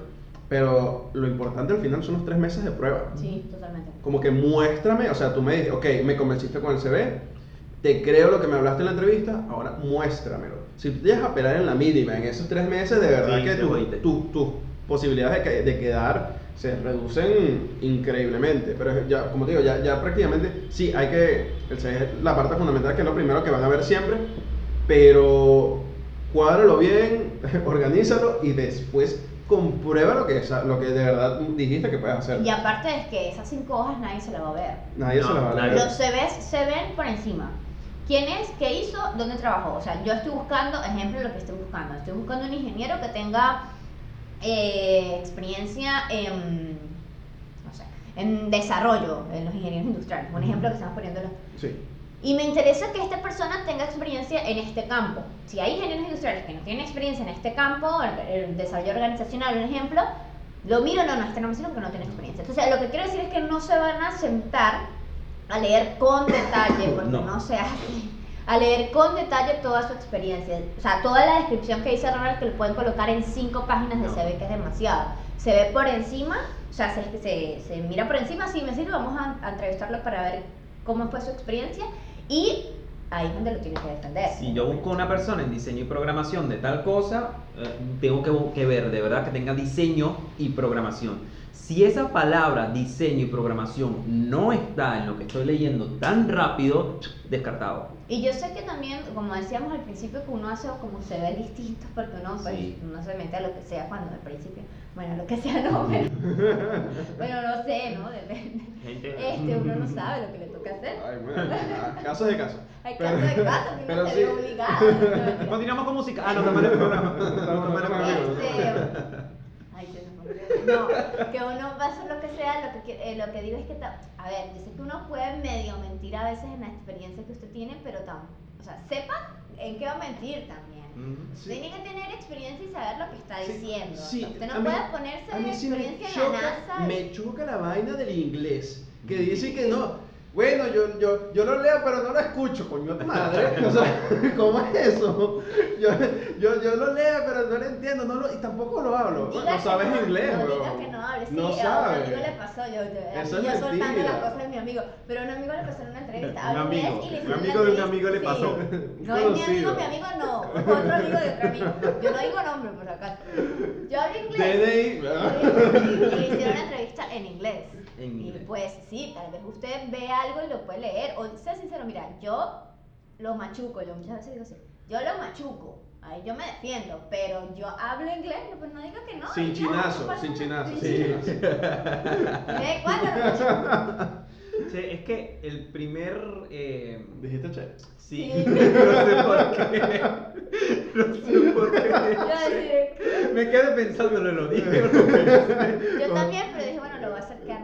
[SPEAKER 1] pero lo importante al final son los tres meses de prueba.
[SPEAKER 2] Sí, totalmente.
[SPEAKER 1] Como que muéstrame, o sea, tú me dices, ok, me convenciste con el CV, te creo lo que me hablaste en la entrevista, ahora muéstramelo. Si tú te llegas a pelar en la mínima en esos tres meses, de verdad
[SPEAKER 3] Sí,
[SPEAKER 1] que
[SPEAKER 3] te
[SPEAKER 1] tu- tu- tus posibilidades de, de quedar se reducen increíblemente. Pero ya, como te digo, ya, ya prácticamente sí, hay que, el es la parte fundamental, que es lo primero que van a ver siempre, pero cuádralo bien, (laughs) organízalo y después comprueba lo que, lo que de verdad dijiste que puedes hacer.
[SPEAKER 2] Y aparte es que esas cinco hojas nadie se la va a ver.
[SPEAKER 1] Nadie se
[SPEAKER 3] No,
[SPEAKER 1] la va a leer.
[SPEAKER 2] Los CVs se ven por encima. ¿Quién es? ¿Qué hizo? ¿Dónde trabajó? O sea, yo estoy buscando, ejemplo, lo que estoy buscando. Estoy buscando un ingeniero que tenga eh, experiencia en, no sé, en desarrollo, en los ingenieros industriales. Un ejemplo que estamos poniéndolo.
[SPEAKER 1] Sí.
[SPEAKER 2] Y me interesa que esta persona tenga experiencia en este campo. Si hay ingenieros industriales que no tienen experiencia en este campo, el, el desarrollo organizacional, un ejemplo, lo miro, no, no, este no me sirve porque no tiene experiencia. Entonces, lo que quiero decir es que no se van a sentar a leer con detalle, porque
[SPEAKER 3] No.
[SPEAKER 2] no, se hace, a leer con detalle toda su experiencia. O sea, toda la descripción que dice Ronald que le pueden colocar en cinco páginas de
[SPEAKER 3] No.
[SPEAKER 2] CV, que es demasiado. Se ve por encima, o sea, se, se, se mira por encima, sí me sirve, vamos a, a entrevistarlo para ver cómo fue su experiencia y ahí es donde lo tiene que defender.
[SPEAKER 3] Si yo busco una persona en diseño y programación de tal cosa, eh, tengo que, que ver de verdad que tenga diseño y programación. Si esa palabra diseño y programación no está en lo que estoy leyendo tan rápido, descartado.
[SPEAKER 2] Y yo sé que también, como decíamos al principio, que uno hace como se ve distinto, porque uno, pues,
[SPEAKER 3] Sí.
[SPEAKER 2] uno se mete a lo que sea cuando al principio, bueno, lo que sea no, pero, bueno, no sé, ¿no? Depende. Este, uno no sabe lo que le toca hacer.
[SPEAKER 1] Ay, bueno, casos de casos.
[SPEAKER 2] Hay
[SPEAKER 1] Pero-
[SPEAKER 2] casos de casos que
[SPEAKER 1] pero
[SPEAKER 2] se
[SPEAKER 1] sí.
[SPEAKER 2] obligado. ¿no?
[SPEAKER 3] Continuamos con música. Ah, no, no, no, no, no, no, no, no, no, no.
[SPEAKER 2] Ay, se me fue. No, que uno va a hacer lo que sea, lo que, eh, lo que digo es que, a ver, yo sé que uno puede medio mentir a veces en la experiencia que usted tiene, pero tam, o sea, sepa en qué va a mentir también.
[SPEAKER 3] Mm.
[SPEAKER 1] Sí.
[SPEAKER 2] Tiene que tener experiencia y saber lo que está
[SPEAKER 1] Sí,
[SPEAKER 2] diciendo.
[SPEAKER 1] sí,
[SPEAKER 2] usted
[SPEAKER 1] a
[SPEAKER 2] no
[SPEAKER 1] mí-
[SPEAKER 2] puede ponerse
[SPEAKER 1] a mí
[SPEAKER 2] de
[SPEAKER 1] sí me
[SPEAKER 2] experiencia en la
[SPEAKER 1] choca,
[SPEAKER 2] NASA. y-
[SPEAKER 1] me choca la vaina del inglés. Que dice que no. Bueno, yo, yo, yo lo leo, pero no lo escucho, coño tu madre. (laughs) O sea, (laughs) ¿cómo es eso? Yo, yo, yo lo leo, pero no lo entiendo, no lo, y tampoco lo hablo.
[SPEAKER 2] Diga
[SPEAKER 1] no
[SPEAKER 2] que
[SPEAKER 1] sabes
[SPEAKER 2] no,
[SPEAKER 1] inglés,
[SPEAKER 2] no, diga
[SPEAKER 1] weón.
[SPEAKER 2] que no hable. Sí,
[SPEAKER 1] No
[SPEAKER 2] a un
[SPEAKER 1] sabes.
[SPEAKER 2] amigo le pasó, yo, yo,
[SPEAKER 1] Eso
[SPEAKER 2] yo soltando las cosas de mi amigo, pero a un amigo le pasó en una entrevista.
[SPEAKER 3] Un amigo,
[SPEAKER 2] y le
[SPEAKER 3] un amigo de un amigo le
[SPEAKER 2] sí.
[SPEAKER 3] pasó.
[SPEAKER 2] No es mi amigo, mi amigo no, otro amigo de otro amigo. Yo no digo nombre por acá. Yo hablo inglés.
[SPEAKER 1] DNI,
[SPEAKER 2] Y
[SPEAKER 1] ¿verdad?
[SPEAKER 2] le hicieron una entrevista en inglés.
[SPEAKER 3] En
[SPEAKER 2] Y pues sí, tal vez usted ve algo y lo puede leer. O sea sincero, mira, yo lo machuco, yo muchas veces digo así, yo lo machuco. Ahí yo me defiendo, pero yo hablo inglés, no, pues no diga que no.
[SPEAKER 1] Sin chinazo, sin chinazo,
[SPEAKER 2] Sin
[SPEAKER 1] sin
[SPEAKER 2] chinazo.
[SPEAKER 1] chinazo.
[SPEAKER 2] ¿Ve? ¿Cuándo lo machuco?
[SPEAKER 3] Sí, es que el primer. eh,
[SPEAKER 1] Dijiste che.
[SPEAKER 3] sí,
[SPEAKER 2] Sí. (laughs)
[SPEAKER 3] no sé por qué. No sé por
[SPEAKER 2] Yo,
[SPEAKER 3] qué. Me quedé pensando, no lo dije.
[SPEAKER 2] yo también, pero dije,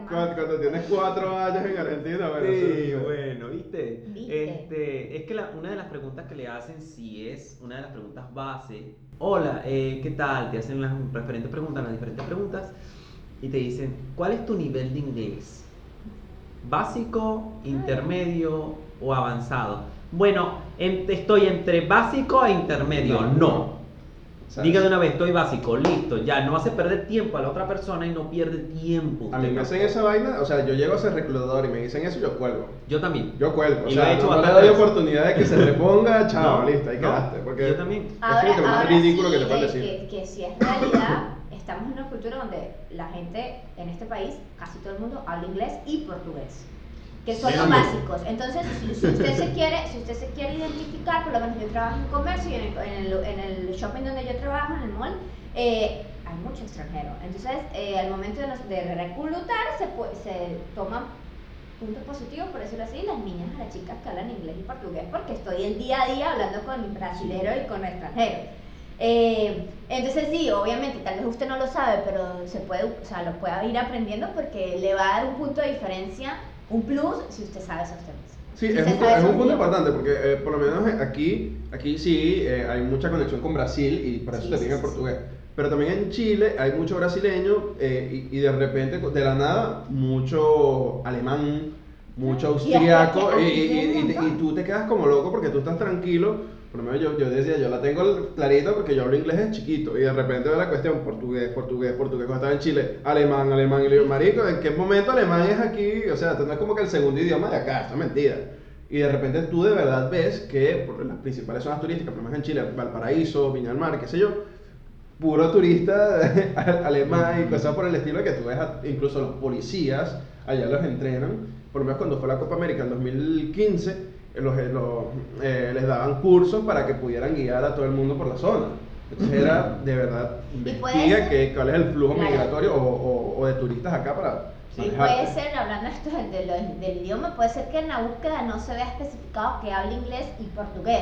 [SPEAKER 1] Cuando, cuando tienes cuatro años en Argentina, bueno.
[SPEAKER 3] Sí,
[SPEAKER 1] eso-
[SPEAKER 3] bueno, ¿viste?
[SPEAKER 2] ¿Viste?
[SPEAKER 3] Este, es que la- una de las preguntas que le hacen, si es una de las preguntas base, hola, eh, ¿qué tal? Te hacen las referentes preguntas, las diferentes preguntas, y te dicen, ¿cuál es tu nivel de inglés? ¿Básico, intermedio o avanzado? Bueno, en- estoy entre básico e intermedio,
[SPEAKER 1] No.
[SPEAKER 3] no.
[SPEAKER 1] ¿Sabes?
[SPEAKER 3] Diga de una vez, estoy básico, listo, ya, no hace perder tiempo a la otra persona y no pierde tiempo.
[SPEAKER 1] A mí me hacen esa vaina, o sea, yo llego a ser reclutador y me dicen eso y yo cuelgo.
[SPEAKER 3] Yo también.
[SPEAKER 1] Yo cuelgo, o
[SPEAKER 3] Y lo he
[SPEAKER 1] sea,
[SPEAKER 3] hecho
[SPEAKER 1] no, no le doy oportunidad de que se reponga, (laughs) chao,
[SPEAKER 3] No,
[SPEAKER 1] listo, ahí
[SPEAKER 3] no,
[SPEAKER 1] quedaste. Porque
[SPEAKER 3] yo también.
[SPEAKER 1] Es
[SPEAKER 2] Ahora,
[SPEAKER 1] como que
[SPEAKER 2] ahora
[SPEAKER 1] ridículo
[SPEAKER 2] sí,
[SPEAKER 1] que te pueden
[SPEAKER 2] de-
[SPEAKER 1] decir.
[SPEAKER 2] Que, que si es realidad, estamos en una cultura donde la gente en este país, casi todo el mundo habla inglés y portugués. Que son los básicos. Entonces, si, usted se quiere, si usted se quiere identificar, por lo menos yo trabajo en comercio y en el, en el, en el shopping donde yo trabajo, en el mall, eh, hay mucho extranjero. Entonces, eh, al momento de, los- de reclutar, se, se toman puntos positivos, por decirlo así, las niñas las chicas que hablan inglés y portugués, porque estoy el día a día hablando con brasileros y con extranjeros. Eh, entonces sí, obviamente, tal vez usted no lo sabe, pero se puede, o sea, lo puede ir aprendiendo porque le va a dar un punto de diferencia, un plus, si usted sabe esos temas.
[SPEAKER 1] Sí,
[SPEAKER 2] Si
[SPEAKER 1] es un, es un punto importante porque eh, por lo menos aquí, aquí sí eh, hay mucha conexión con Brasil y por eso
[SPEAKER 2] Sí,
[SPEAKER 1] te
[SPEAKER 2] sí,
[SPEAKER 1] el
[SPEAKER 2] sí,
[SPEAKER 1] portugués. Pero también en Chile hay mucho brasileño eh, y, y de repente, de la nada, mucho alemán, mucho
[SPEAKER 2] Y
[SPEAKER 1] austriaco y, y- y- tú te quedas como loco porque tú estás tranquilo. Por lo menos yo, yo decía, yo la tengo clarita porque yo hablo inglés desde chiquito y de repente veo la cuestión portugués, portugués, portugués. Cuando estaba en Chile, alemán, alemán. Y le digo, marico, ¿en qué momento alemán es aquí? O sea, esto no es como que el segundo idioma de acá, esto es mentira. Y de repente tú de verdad ves que por las principales zonas turísticas, por lo menos en Chile, Valparaíso, Viña del Mar, qué sé yo, puro turista (laughs) alemán y cosas por el estilo que tú ves, a- incluso los policías allá los entrenan. Por lo menos cuando fue la Copa América en 2015, eh, los, eh, los, eh, les daban cursos para que pudieran guiar a todo el mundo por la zona. Entonces era de verdad investiga que, cuál es el flujo
[SPEAKER 2] Claro.
[SPEAKER 1] migratorio o, o- o de turistas acá para
[SPEAKER 2] Y puede ser, hablando esto del, del- del idioma, puede ser que en la búsqueda no se vea especificado que hable inglés y portugués.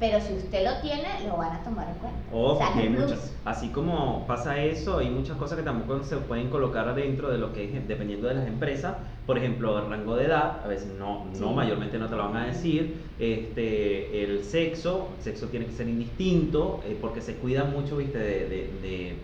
[SPEAKER 2] Pero si usted lo tiene, lo van a tomar en cuenta.
[SPEAKER 3] Ojo,
[SPEAKER 2] O sea,
[SPEAKER 3] hay muchas, así como pasa eso, hay muchas cosas que tampoco se pueden colocar dentro de lo que es, dependiendo de las empresas. Por ejemplo, el rango de edad, a veces no, no
[SPEAKER 2] Sí.
[SPEAKER 3] mayormente no te lo van a decir. Este, el sexo, el sexo tiene que ser indistinto, eh, porque se cuida mucho, viste, de, de- de-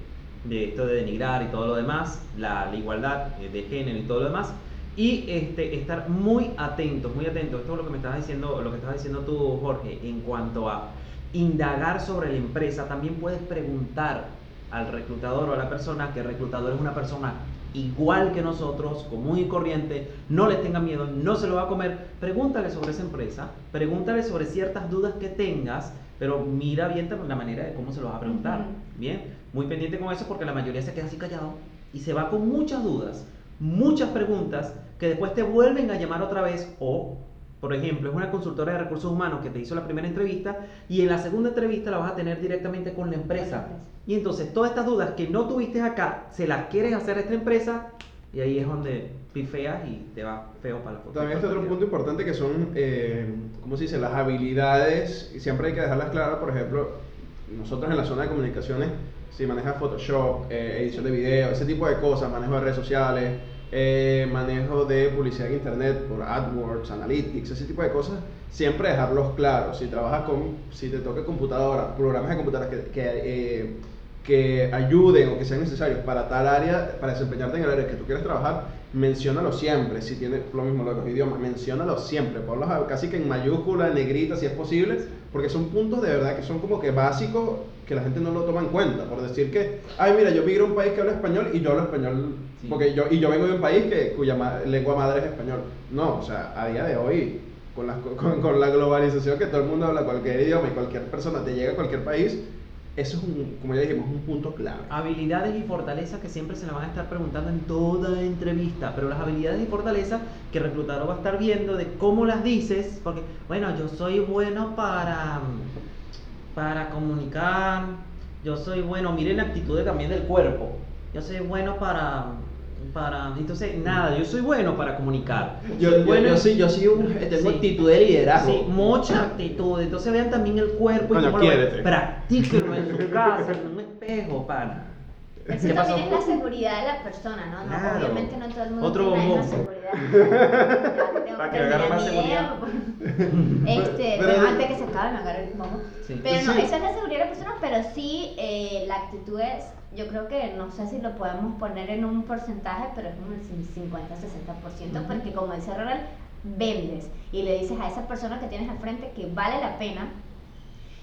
[SPEAKER 3] de esto de denigrar y todo lo demás, la, la igualdad de género y todo lo demás. Y este, estar muy atentos, muy atentos. Esto es lo que me estabas diciendo, lo que estabas diciendo tú, Jorge, en cuanto a indagar sobre la empresa. También puedes preguntar al reclutador o a la persona que el reclutador es una persona igual que nosotros, común y corriente, no les tenga miedo, no se lo va a comer. Pregúntale sobre esa empresa, pregúntale sobre ciertas dudas que tengas, pero mira bien la manera de cómo se lo vas a preguntar. Bien, muy pendiente con eso porque la mayoría se queda así callado y se va con muchas dudas, muchas preguntas que después te vuelven a llamar otra vez o, por ejemplo, es una consultora de recursos humanos que te hizo la primera entrevista y en la segunda entrevista la vas a tener directamente con la empresa. Y entonces todas estas dudas que no tuviste acá, se las quieres hacer a esta empresa y ahí es donde pifeas y te va feo para la foto.
[SPEAKER 1] También está otro punto importante que son, eh, ¿cómo se dice? Las habilidades, y siempre hay que dejarlas claras, por ejemplo, nosotros en la zona de comunicaciones, si manejas Photoshop, eh, edición de video, ese tipo de cosas, manejo de redes sociales, eh, manejo de publicidad en internet por AdWords, Analytics, ese tipo de cosas, siempre dejarlos claros. Si trabajas con, si te toca computadora, programas de computadora que, que, eh, ayuden o que sean necesarios para tal área, para desempeñarte en el área que tú quieres trabajar, menciónalo siempre. Si tienes lo mismo lo de los idiomas, menciónalo siempre. Ponlos casi que en mayúscula, en negrita, si es posible, porque son puntos de verdad que son como que básicos que la gente no lo toma en cuenta. Por decir que, ay, mira, yo migro a un país que habla español y yo hablo español,
[SPEAKER 3] Sí.
[SPEAKER 1] porque yo, y yo vengo de un país que, cuya ma- lengua madre es español. No, o sea, a día de hoy, con la, con, con la globalización que todo el mundo habla cualquier idioma y cualquier persona te llega a cualquier país, eso es, un, como ya dijimos, un punto clave.
[SPEAKER 3] Habilidades y fortalezas que siempre se le van a estar preguntando en toda entrevista, pero las habilidades y fortalezas que el reclutador va a estar viendo de cómo las dices, porque, bueno, yo soy bueno para, para comunicar, yo soy bueno, miren la actitud también del cuerpo, yo soy bueno para, para, entonces, nada, yo soy bueno para comunicar.
[SPEAKER 1] Yo,
[SPEAKER 3] Soy
[SPEAKER 1] yo,
[SPEAKER 3] bueno
[SPEAKER 1] yo
[SPEAKER 3] en-
[SPEAKER 1] sí, yo sí un- tengo
[SPEAKER 3] Sí.
[SPEAKER 1] actitud de liderazgo.
[SPEAKER 3] Sí, mucha actitud. Entonces vean también el cuerpo y cómo lo. Practíquenlo en su casa, en un espejo, pana.
[SPEAKER 2] Eso también es la seguridad de la persona, ¿no? Obviamente no todo el mundo
[SPEAKER 3] Otro
[SPEAKER 2] tiene la seguridad. (laughs)
[SPEAKER 1] Para que agarre más seguridad.
[SPEAKER 2] idea, (laughs) Este,
[SPEAKER 1] Pero-
[SPEAKER 2] pero, antes que se acabe me agarre el bombo.
[SPEAKER 3] Sí.
[SPEAKER 2] Pero no,
[SPEAKER 1] Sí.
[SPEAKER 2] esa es la seguridad de la persona, pero sí eh, la actitud es, yo creo que no sé si lo podemos poner en un porcentaje, pero es como el 50-60%, porque como dice Ronald, vendes y le dices a esa persona que tienes al frente que vale la pena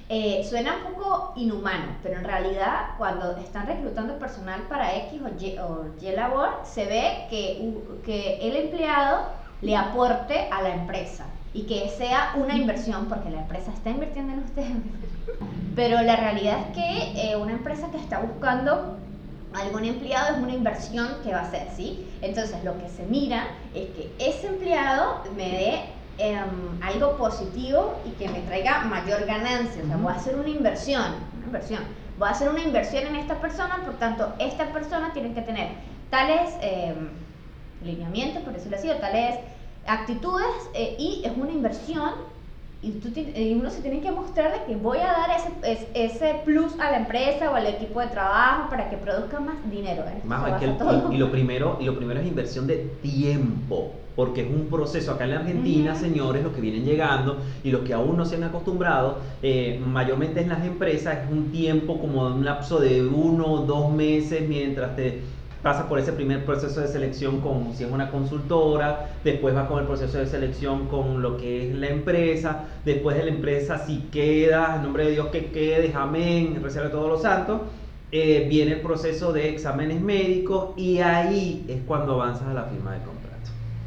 [SPEAKER 2] eh, suena un poco inhumano, pero en realidad cuando están reclutando personal para X o Y, o Y labor, se ve que, que el empleado le aporte a la empresa y que sea una inversión, porque la empresa está invirtiendo en ustedes. (laughs) Pero la realidad es que eh, una empresa que está buscando algún empleado es una inversión que va a hacer, ¿sí? Entonces lo que se mira es que ese empleado me dé em, algo positivo y que me traiga mayor ganancia. O sea, voy a hacer una inversión, una inversión. Voy a hacer una inversión en esta persona, por tanto, esta persona tiene que tener tales em, lineamientos, por decirlo así, o tales actitudes eh, y es una inversión y, tú y uno se tiene que mostrar de que voy a dar ese, es- ese plus a la empresa o al equipo de trabajo para que produzca más dinero. Esto
[SPEAKER 3] Más
[SPEAKER 2] se
[SPEAKER 3] es que
[SPEAKER 2] basa
[SPEAKER 3] el-
[SPEAKER 2] todo.
[SPEAKER 3] y, y lo primero, y lo primero es inversión de tiempo, porque es un proceso. Acá en la Argentina, señores, los que vienen llegando y los que aún no se han acostumbrado, eh, mayormente en las empresas es un tiempo como un lapso de uno o dos meses mientras te pasas por ese primer proceso de selección con si es una consultora, después vas con el proceso de selección con lo que es la empresa, después de la empresa si quedas, en nombre de Dios que quedes, amén, recibe a todos los santos, eh, viene el proceso de exámenes médicos y ahí es cuando avanzas a la firma de contrato.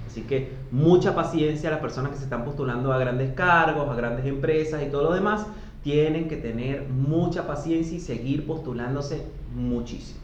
[SPEAKER 3] Así que mucha paciencia a las personas que se están postulando a grandes cargos, a grandes empresas y todo lo demás, tienen que tener mucha paciencia y seguir postulándose muchísimo.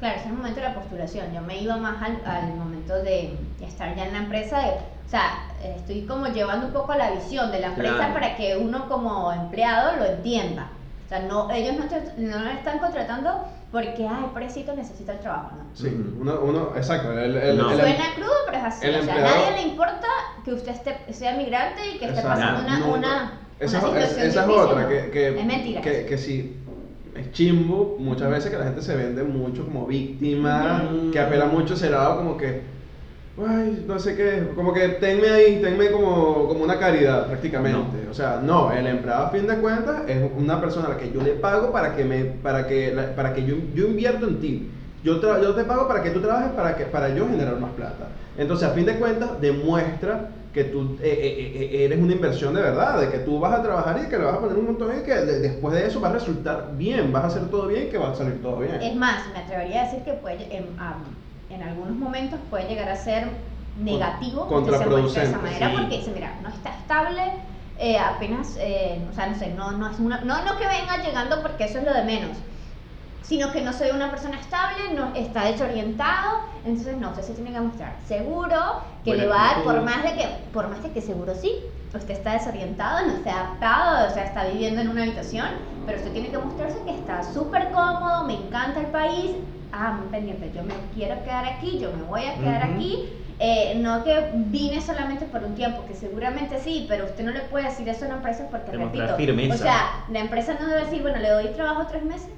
[SPEAKER 2] Claro, ese es el momento de la postulación. Yo me iba más al, al momento de estar ya en la empresa. de- o sea, estoy como llevando un poco la visión de la empresa
[SPEAKER 3] Claro.
[SPEAKER 2] para que uno como empleado lo entienda. O sea, no, ellos no, te- no están contratando porque, ay, pobrecito, necesita el trabajo, ¿no?
[SPEAKER 1] Sí, uno, uno, exacto. El, el-
[SPEAKER 3] No.
[SPEAKER 1] el-
[SPEAKER 2] Suena crudo, pero es así.
[SPEAKER 1] el
[SPEAKER 2] o sea, a nadie le importa que usted esté, sea migrante y que esté
[SPEAKER 1] Exacto.
[SPEAKER 2] pasando una,
[SPEAKER 1] Nunca.
[SPEAKER 2] una,
[SPEAKER 1] Esa,
[SPEAKER 2] una
[SPEAKER 1] es-
[SPEAKER 2] situación
[SPEAKER 1] esa es
[SPEAKER 2] difícil,
[SPEAKER 1] otra,
[SPEAKER 2] ¿no?
[SPEAKER 1] que, que,
[SPEAKER 2] es mentira.
[SPEAKER 1] que, que sí, es chimbo muchas veces que la gente se vende mucho como víctima, que apela mucho a ese lado como que, ay, no sé qué, como que tenme ahí, tenme como, como una caridad prácticamente. O sea, no, el empleado a fin de cuentas es una persona a la que yo le pago para que, me, para que, para que yo, yo invierto en ti. Yo, yo te pago para que tú trabajes para, que, para yo generar más plata. Entonces, a fin de cuentas, demuestra que tú eh, eh, eh, eres una inversión de verdad, de que tú vas a trabajar y que le vas a poner un montón y que de- después de eso va a resultar bien, vas a hacer todo bien y que va a salir todo bien.
[SPEAKER 2] Es más, me atrevería a decir que puede, en, am, en algunos momentos puede llegar a ser negativo que usted se muestre de esa
[SPEAKER 1] contraproducente,
[SPEAKER 2] manera
[SPEAKER 3] sí.
[SPEAKER 2] porque dice, mira, no está estable, eh, apenas, eh, o sea, no sé, no, no es una, no, no que venga llegando porque eso es lo de menos, sino que no soy una persona estable, no está desorientado, entonces no, usted se tiene que mostrar seguro, que
[SPEAKER 3] Buena
[SPEAKER 2] le va a dar, por más de que, por más de que seguro sí, usted está desorientado, no ha adaptado, o sea, está viviendo en una habitación, pero usted tiene que mostrarse que está súper cómodo, me encanta el país, ah, muy pendiente, yo me quiero quedar aquí, yo me voy a quedar
[SPEAKER 3] Ujú.
[SPEAKER 2] aquí, eh, no que vine solamente por un tiempo, que seguramente sí, pero usted no le puede decir eso a una empresa porque,
[SPEAKER 3] Demostrar
[SPEAKER 2] repito, o sea, la empresa no debe decir, bueno, le doy trabajo tres meses,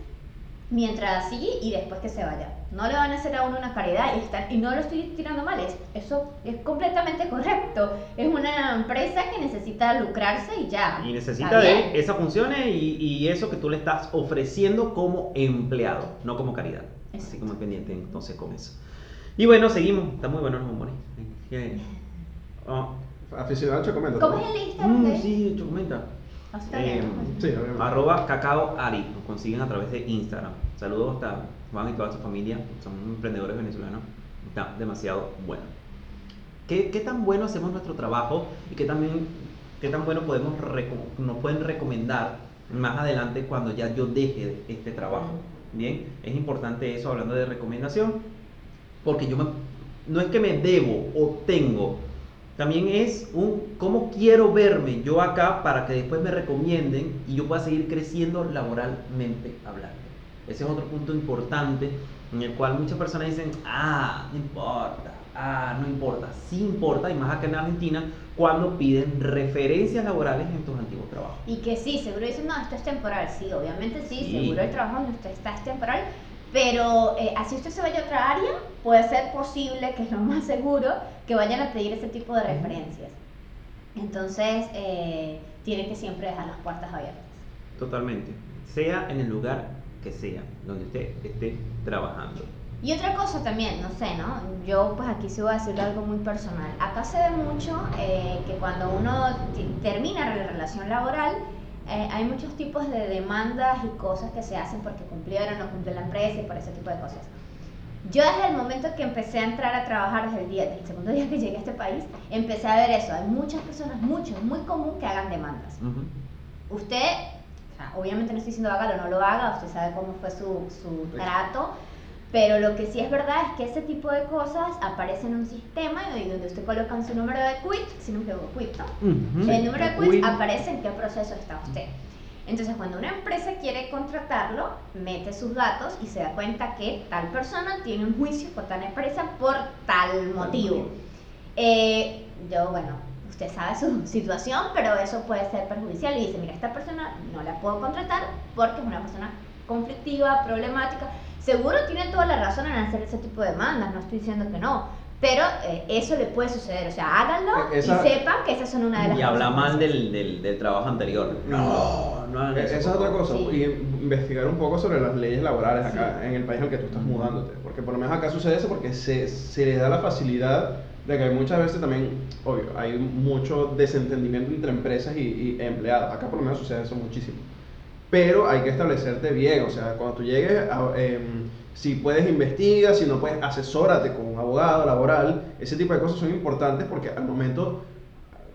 [SPEAKER 2] mientras sigue y después que se vaya. No le van a hacer a uno una caridad y, están- y no lo estoy tirando mal, es- eso es completamente correcto. Es una empresa que necesita lucrarse y ya.
[SPEAKER 3] Y necesita de esas funciones y, y eso que tú le estás ofreciendo como empleado, no como caridad. Así
[SPEAKER 2] Exacto.
[SPEAKER 3] como pendiente entonces con eso. Y bueno, seguimos. Está muy bueno los humores. Eh, oh,
[SPEAKER 1] Aficionado al chocomento.
[SPEAKER 2] ¿Cómo es el Instagram?
[SPEAKER 3] mm, sí, hecho, comenta.
[SPEAKER 2] Ah, está
[SPEAKER 3] Eh.
[SPEAKER 1] Sí, obviamente.
[SPEAKER 3] Arroba cacao Ari, nos consiguen a través de Instagram. Saludos hasta Juan y toda su familia, son emprendedores venezolanos. Está demasiado bueno. ¿Qué, qué tan bueno hacemos nuestro trabajo y qué, también, qué tan bueno podemos nos pueden recomendar más adelante cuando ya yo deje este trabajo? Bien, es importante eso hablando de recomendación, porque yo me- no es que me debo o tengo, también es un cómo quiero verme yo acá para que después me recomienden y yo pueda seguir creciendo laboralmente hablando. Ese es otro punto importante en el cual muchas personas dicen, ah, no importa, ah, no importa, sí importa, y más acá en Argentina, cuando piden referencias laborales en tus antiguos trabajos.
[SPEAKER 2] Y que sí, seguro dicen, no, esto es temporal. Sí, obviamente sí,
[SPEAKER 3] Sí.
[SPEAKER 2] seguro el trabajo donde usted está es temporal. Pero eh, así usted se vaya a otra área, puede ser posible, que es lo más seguro, que vayan a pedir ese tipo de referencias. Entonces, eh, tiene que siempre dejar las puertas abiertas.
[SPEAKER 3] Totalmente. Sea en el lugar que sea, donde usted esté trabajando.
[SPEAKER 2] Y otra cosa también, no sé, ¿no? Yo pues aquí sí voy a decirle algo muy personal. Acá se ve mucho eh, que cuando uno termina la relación laboral, eh, hay muchos tipos de demandas y cosas que se hacen porque cumplieron o no cumplió la empresa y por ese tipo de cosas. Yo desde el momento que empecé a entrar a trabajar, desde el, día, desde el segundo día que llegué a este país, empecé a ver eso. Hay muchas personas, mucho, muy común que hagan demandas.
[SPEAKER 3] Ujú.
[SPEAKER 2] Usted, o sea, obviamente no estoy diciendo hágalo o no lo haga, usted sabe cómo fue su, su trato, pero lo que sí es verdad es que ese tipo de cosas aparecen en un sistema y donde usted coloca su número de quit, si no me equivoco, quit, el número de quit aparece en qué proceso está usted. Entonces, cuando una empresa quiere contratarlo, mete sus datos y se da cuenta que tal persona tiene un juicio con tal empresa por tal motivo.
[SPEAKER 3] motivo.
[SPEAKER 2] Eh, yo, bueno, usted sabe su (laughs) situación, pero eso puede ser perjudicial y dice, mira, esta persona no la puedo contratar porque es una persona conflictiva, problemática. Seguro tiene toda la razón en hacer ese tipo de demandas, no estoy diciendo que no, pero eh, eso le puede suceder, o sea, háganlo
[SPEAKER 1] Eh, esa-
[SPEAKER 2] y sepan que esas son una de las
[SPEAKER 3] Y habla mal del, del, del trabajo anterior. No, no hagan
[SPEAKER 1] Eh,
[SPEAKER 3] eso,
[SPEAKER 1] Esa es otra cosa,
[SPEAKER 2] Sí.
[SPEAKER 1] y investigar un poco sobre las leyes laborales acá en el país en el que tú estás mudándote, porque por lo menos acá sucede eso porque se, se le da la facilidad de que muchas veces también, obvio, hay mucho desentendimiento entre empresas y, y empleados, acá por lo menos sucede eso muchísimo, pero hay que establecerte bien, o sea, cuando tú llegues, a- em, si puedes investiga, si no puedes asesórate con un abogado laboral, ese tipo de cosas son importantes porque al momento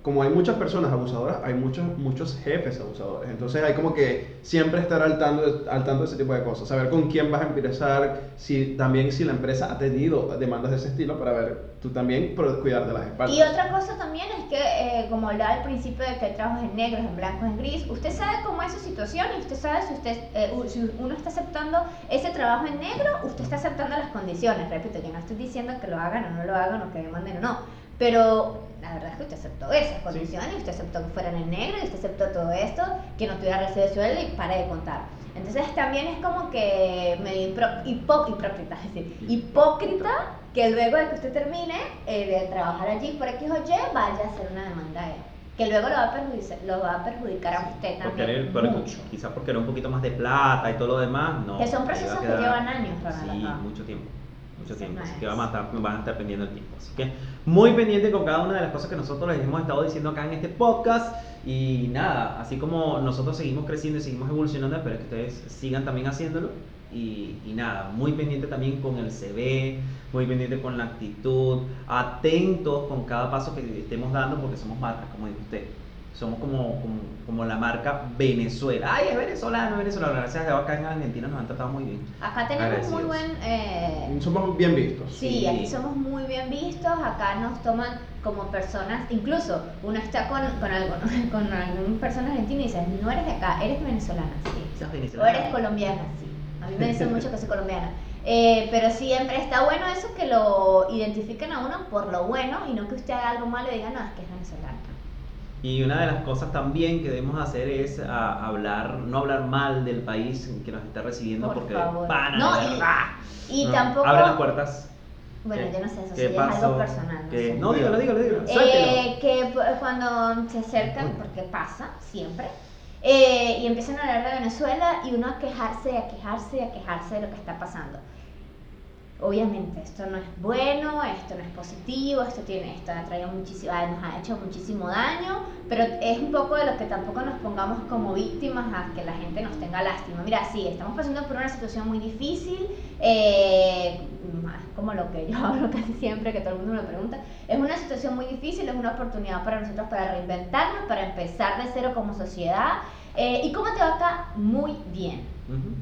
[SPEAKER 1] como hay muchas personas abusadoras, hay muchos, muchos jefes abusadores. Entonces hay como que siempre estar al tanto, al tanto de ese tipo de cosas. Saber con quién vas a empezar, si, también si la empresa ha tenido demandas de ese estilo para ver tú también pero cuidar de las espaldas.
[SPEAKER 2] Y otra cosa también es que, eh, como hablaba al principio de que hay trabajos en negros, en blancos, en gris, usted sabe cómo es su situación y usted sabe si, usted, eh, si uno está aceptando ese trabajo en negro, usted está aceptando las condiciones. Repito, yo no estoy diciendo que lo hagan o no lo hagan o que demanden o no, pero la verdad es que usted aceptó esas condiciones, usted aceptó que fueran en negro y usted aceptó todo esto, que no tuviera recibo de sueldo y para de contar. Entonces también es como que medio hipócrita, es decir, hipócrita que luego de que usted termine eh, de trabajar allí por X o Y, vaya a hacer una demanda a él. Que luego lo va a perjudicar, lo va a, perjudicar a usted también. mucho.
[SPEAKER 3] quizás porque era un poquito más de plata y todo lo demás, no.
[SPEAKER 2] Que son procesos que llevan años, Ronald,
[SPEAKER 3] Sí, mucho tiempo. Mucho tiempo. Así que van a, estar, van a estar pendiendo el tiempo. Así que muy pendiente con cada una de las cosas que nosotros les hemos estado diciendo acá en este podcast. Y nada, así como nosotros seguimos creciendo y seguimos evolucionando, espero que ustedes sigan también haciéndolo. Y, y nada, muy pendiente también con el CV, muy pendiente con la actitud, atentos con cada paso que estemos dando, porque somos marcas, como dijo usted. Somos como, como, como la marca Venezuela. Ay, es venezolano, es venezolano. Gracias a Dios acá en Argentina nos han tratado muy bien.
[SPEAKER 2] Acá tenemos muy buen... eh,
[SPEAKER 1] Somos bien vistos.
[SPEAKER 2] Sí,
[SPEAKER 3] Sí.
[SPEAKER 2] aquí somos muy bien vistos, acá nos toman como personas, incluso uno está con, con, algo, (laughs) con alguna persona argentina y dice, no eres de acá, eres venezolana, sí.
[SPEAKER 3] Seas
[SPEAKER 2] O eres colombiana, sí. A mí me dicen (laughs) mucho que soy colombiana. Eh, pero siempre está bueno eso que lo identifiquen a uno por lo bueno y no que usted haga algo malo y diga, no, es que es venezolana.
[SPEAKER 3] Y una de las cosas también que debemos hacer es ah, hablar, no hablar mal del país que nos está recibiendo
[SPEAKER 2] Por
[SPEAKER 3] porque
[SPEAKER 2] favor.
[SPEAKER 3] pana
[SPEAKER 2] No, y-. Y
[SPEAKER 3] No,
[SPEAKER 2] tampoco...
[SPEAKER 3] Abre las puertas.
[SPEAKER 2] Bueno,
[SPEAKER 3] ¿Qué-
[SPEAKER 2] yo no sé, eso sí es algo personal. No,
[SPEAKER 3] ¿Qué-
[SPEAKER 2] sé.
[SPEAKER 3] no dígalo, dígalo, dígalo.
[SPEAKER 2] Eh, que cuando se acercan, porque pasa siempre, eh, y empiezan a hablar de Venezuela y uno a quejarse, a quejarse, a quejarse de lo que está pasando. Obviamente, esto no es bueno, esto no es positivo, esto tiene, esto ha traído muchísimo, nos ha hecho muchísimo daño, pero es un poco de lo que tampoco nos pongamos como víctimas a que la gente nos tenga lástima. Mira, sí, estamos pasando por una situación muy difícil, eh, como lo que yo (laughs) hablo casi siempre, que todo el mundo me pregunta, es una situación muy difícil, es una oportunidad para nosotros para reinventarnos, para empezar de cero como sociedad. Eh, ¿Y cómo te va acá? Muy bien.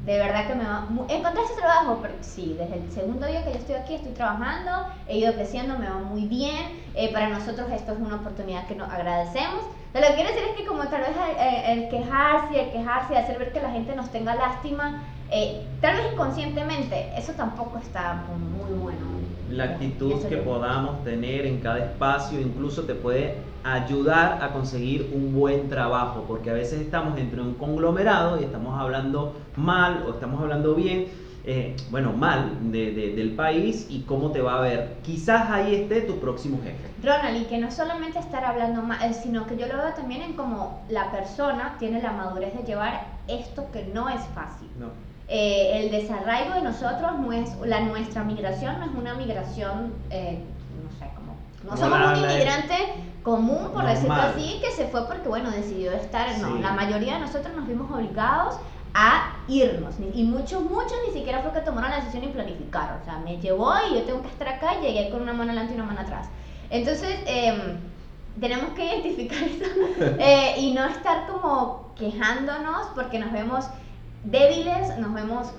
[SPEAKER 2] De verdad que me va. mu- ¿Encontré ese trabajo? Sí, desde el segundo día que yo estoy aquí estoy trabajando, he ido creciendo, me va muy bien. eh, para nosotros esto es una oportunidad que nos agradecemos. Pero lo que quiero decir es que, como tal vez el, el quejarse, el quejarse, hacer ver que la gente nos tenga lástima, eh, tal vez inconscientemente, eso tampoco está muy bueno.
[SPEAKER 3] La actitud que podamos tener en cada espacio incluso te puede ayudar a conseguir un buen trabajo, porque a veces estamos entre un conglomerado y estamos hablando mal o estamos hablando bien, eh, bueno, mal de- de- del país y cómo te va a ver. Quizás ahí esté tu próximo jefe.
[SPEAKER 2] Ronald, y que no solamente estar hablando mal, eh, sino que yo lo veo también en cómo la persona tiene la madurez de llevar esto que no es fácil.
[SPEAKER 3] No.
[SPEAKER 2] Eh, el desarraigo de nosotros no es, la nuestra migración no es una migración, eh, no sé, como, no somos un inmigrante común, por decirlo así, que se fue porque, bueno, decidió estar, no, la mayoría de nosotros nos vimos obligados a irnos, y muchos, muchos ni siquiera fue que tomaron la decisión y planificaron, o sea, me llevó y yo tengo que estar acá y llegué con una mano adelante y una mano atrás. Entonces, em, tenemos que identificar eso (laughs) eh, y no estar como quejándonos porque nos vemos débiles, nos vemos,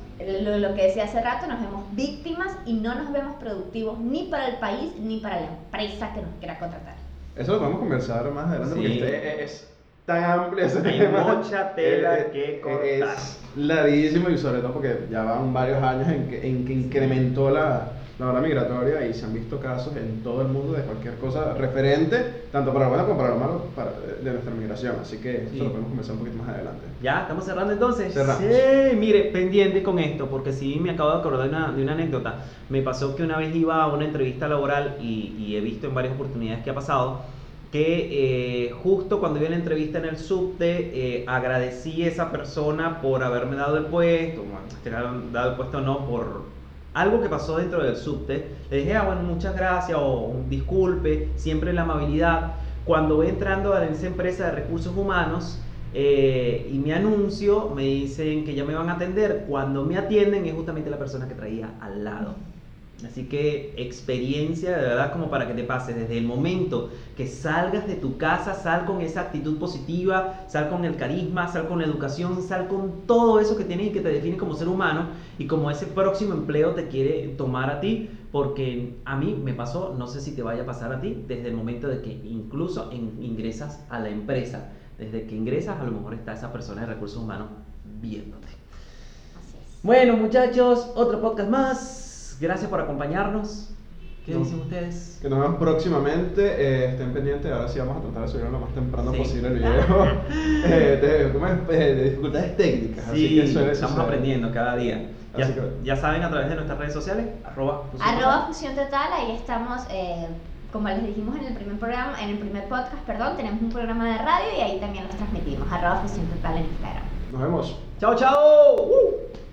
[SPEAKER 2] lo, lo que decía hace rato, nos vemos víctimas y no nos vemos productivos ni para el país ni para la empresa que nos quiera contratar.
[SPEAKER 1] Eso lo podemos conversar más adelante
[SPEAKER 3] Sí.
[SPEAKER 1] porque este es tan amplio ese
[SPEAKER 3] Hay
[SPEAKER 1] tema.
[SPEAKER 3] mucha tela
[SPEAKER 1] Eh,
[SPEAKER 3] que
[SPEAKER 1] eh,
[SPEAKER 3] cortar.
[SPEAKER 1] Es larguísimo y sobre todo porque ya van varios años en que, en que incrementó la, la ola migratoria y se han visto casos en todo el mundo de cualquier cosa referente, tanto para lo bueno como para lo malo para- de nuestra migración. Así que eso
[SPEAKER 3] Sí.
[SPEAKER 1] lo podemos conversar un poquito más adelante.
[SPEAKER 3] Ya, estamos cerrando entonces.
[SPEAKER 1] Cerramos.
[SPEAKER 3] Sí, mire, pendiente con esto, porque sí me acabo de acordar de una, de una anécdota. Me pasó que una vez iba a una entrevista laboral y, y he visto en varias oportunidades que ha pasado que eh, justo cuando iba a la entrevista en el subte eh, agradecí a esa persona por haberme dado el puesto, bueno, dado el puesto no, por algo que pasó dentro del subte. Le dije, ah, bueno, muchas gracias o disculpe, siempre la amabilidad. Cuando voy entrando a esa empresa de recursos humanos, eh, y me anuncio, me dicen que ya me van a atender. Cuando me atienden es justamente la persona que traía al lado. Así que experiencia de verdad como para que te pases desde el momento que salgas de tu casa, sal con esa actitud positiva, sal con el carisma, sal con la educación, sal con todo eso que tienes y que te define como ser humano y como ese próximo empleo te quiere tomar a ti, porque a mí me pasó, no sé si te vaya a pasar a ti, desde el momento de que incluso en- ingresas a la empresa, desde que ingresas a lo mejor está esa persona de recursos humanos viéndote.
[SPEAKER 2] Así es.
[SPEAKER 3] Bueno, muchachos, otro podcast más. Gracias por acompañarnos. ¿Qué
[SPEAKER 1] No.
[SPEAKER 3] dicen ustedes?
[SPEAKER 1] Que nos vemos próximamente. eh, estén pendientes. Ahora sí vamos a tratar de subirlo lo más temprano
[SPEAKER 3] Sí.
[SPEAKER 1] posible el (laughs) video. (laughs) eh, de, ¿cómo es? Eh, de dificultades técnicas. así
[SPEAKER 3] Sí,
[SPEAKER 1] que suele
[SPEAKER 3] estamos
[SPEAKER 1] suceder.
[SPEAKER 3] aprendiendo cada día. Ya,
[SPEAKER 1] Así que-
[SPEAKER 3] ya saben a través de nuestras redes sociales, arroba, fusión
[SPEAKER 2] Arroba
[SPEAKER 3] total.
[SPEAKER 2] Fusión Total, ahí estamos, eh, como les dijimos en el primer programa, en el primer podcast, perdón, tenemos un programa de radio y ahí también los transmitimos. Arroba Fusión Total en Instagram.
[SPEAKER 1] Nos vemos.
[SPEAKER 3] Chao, chao. Uh.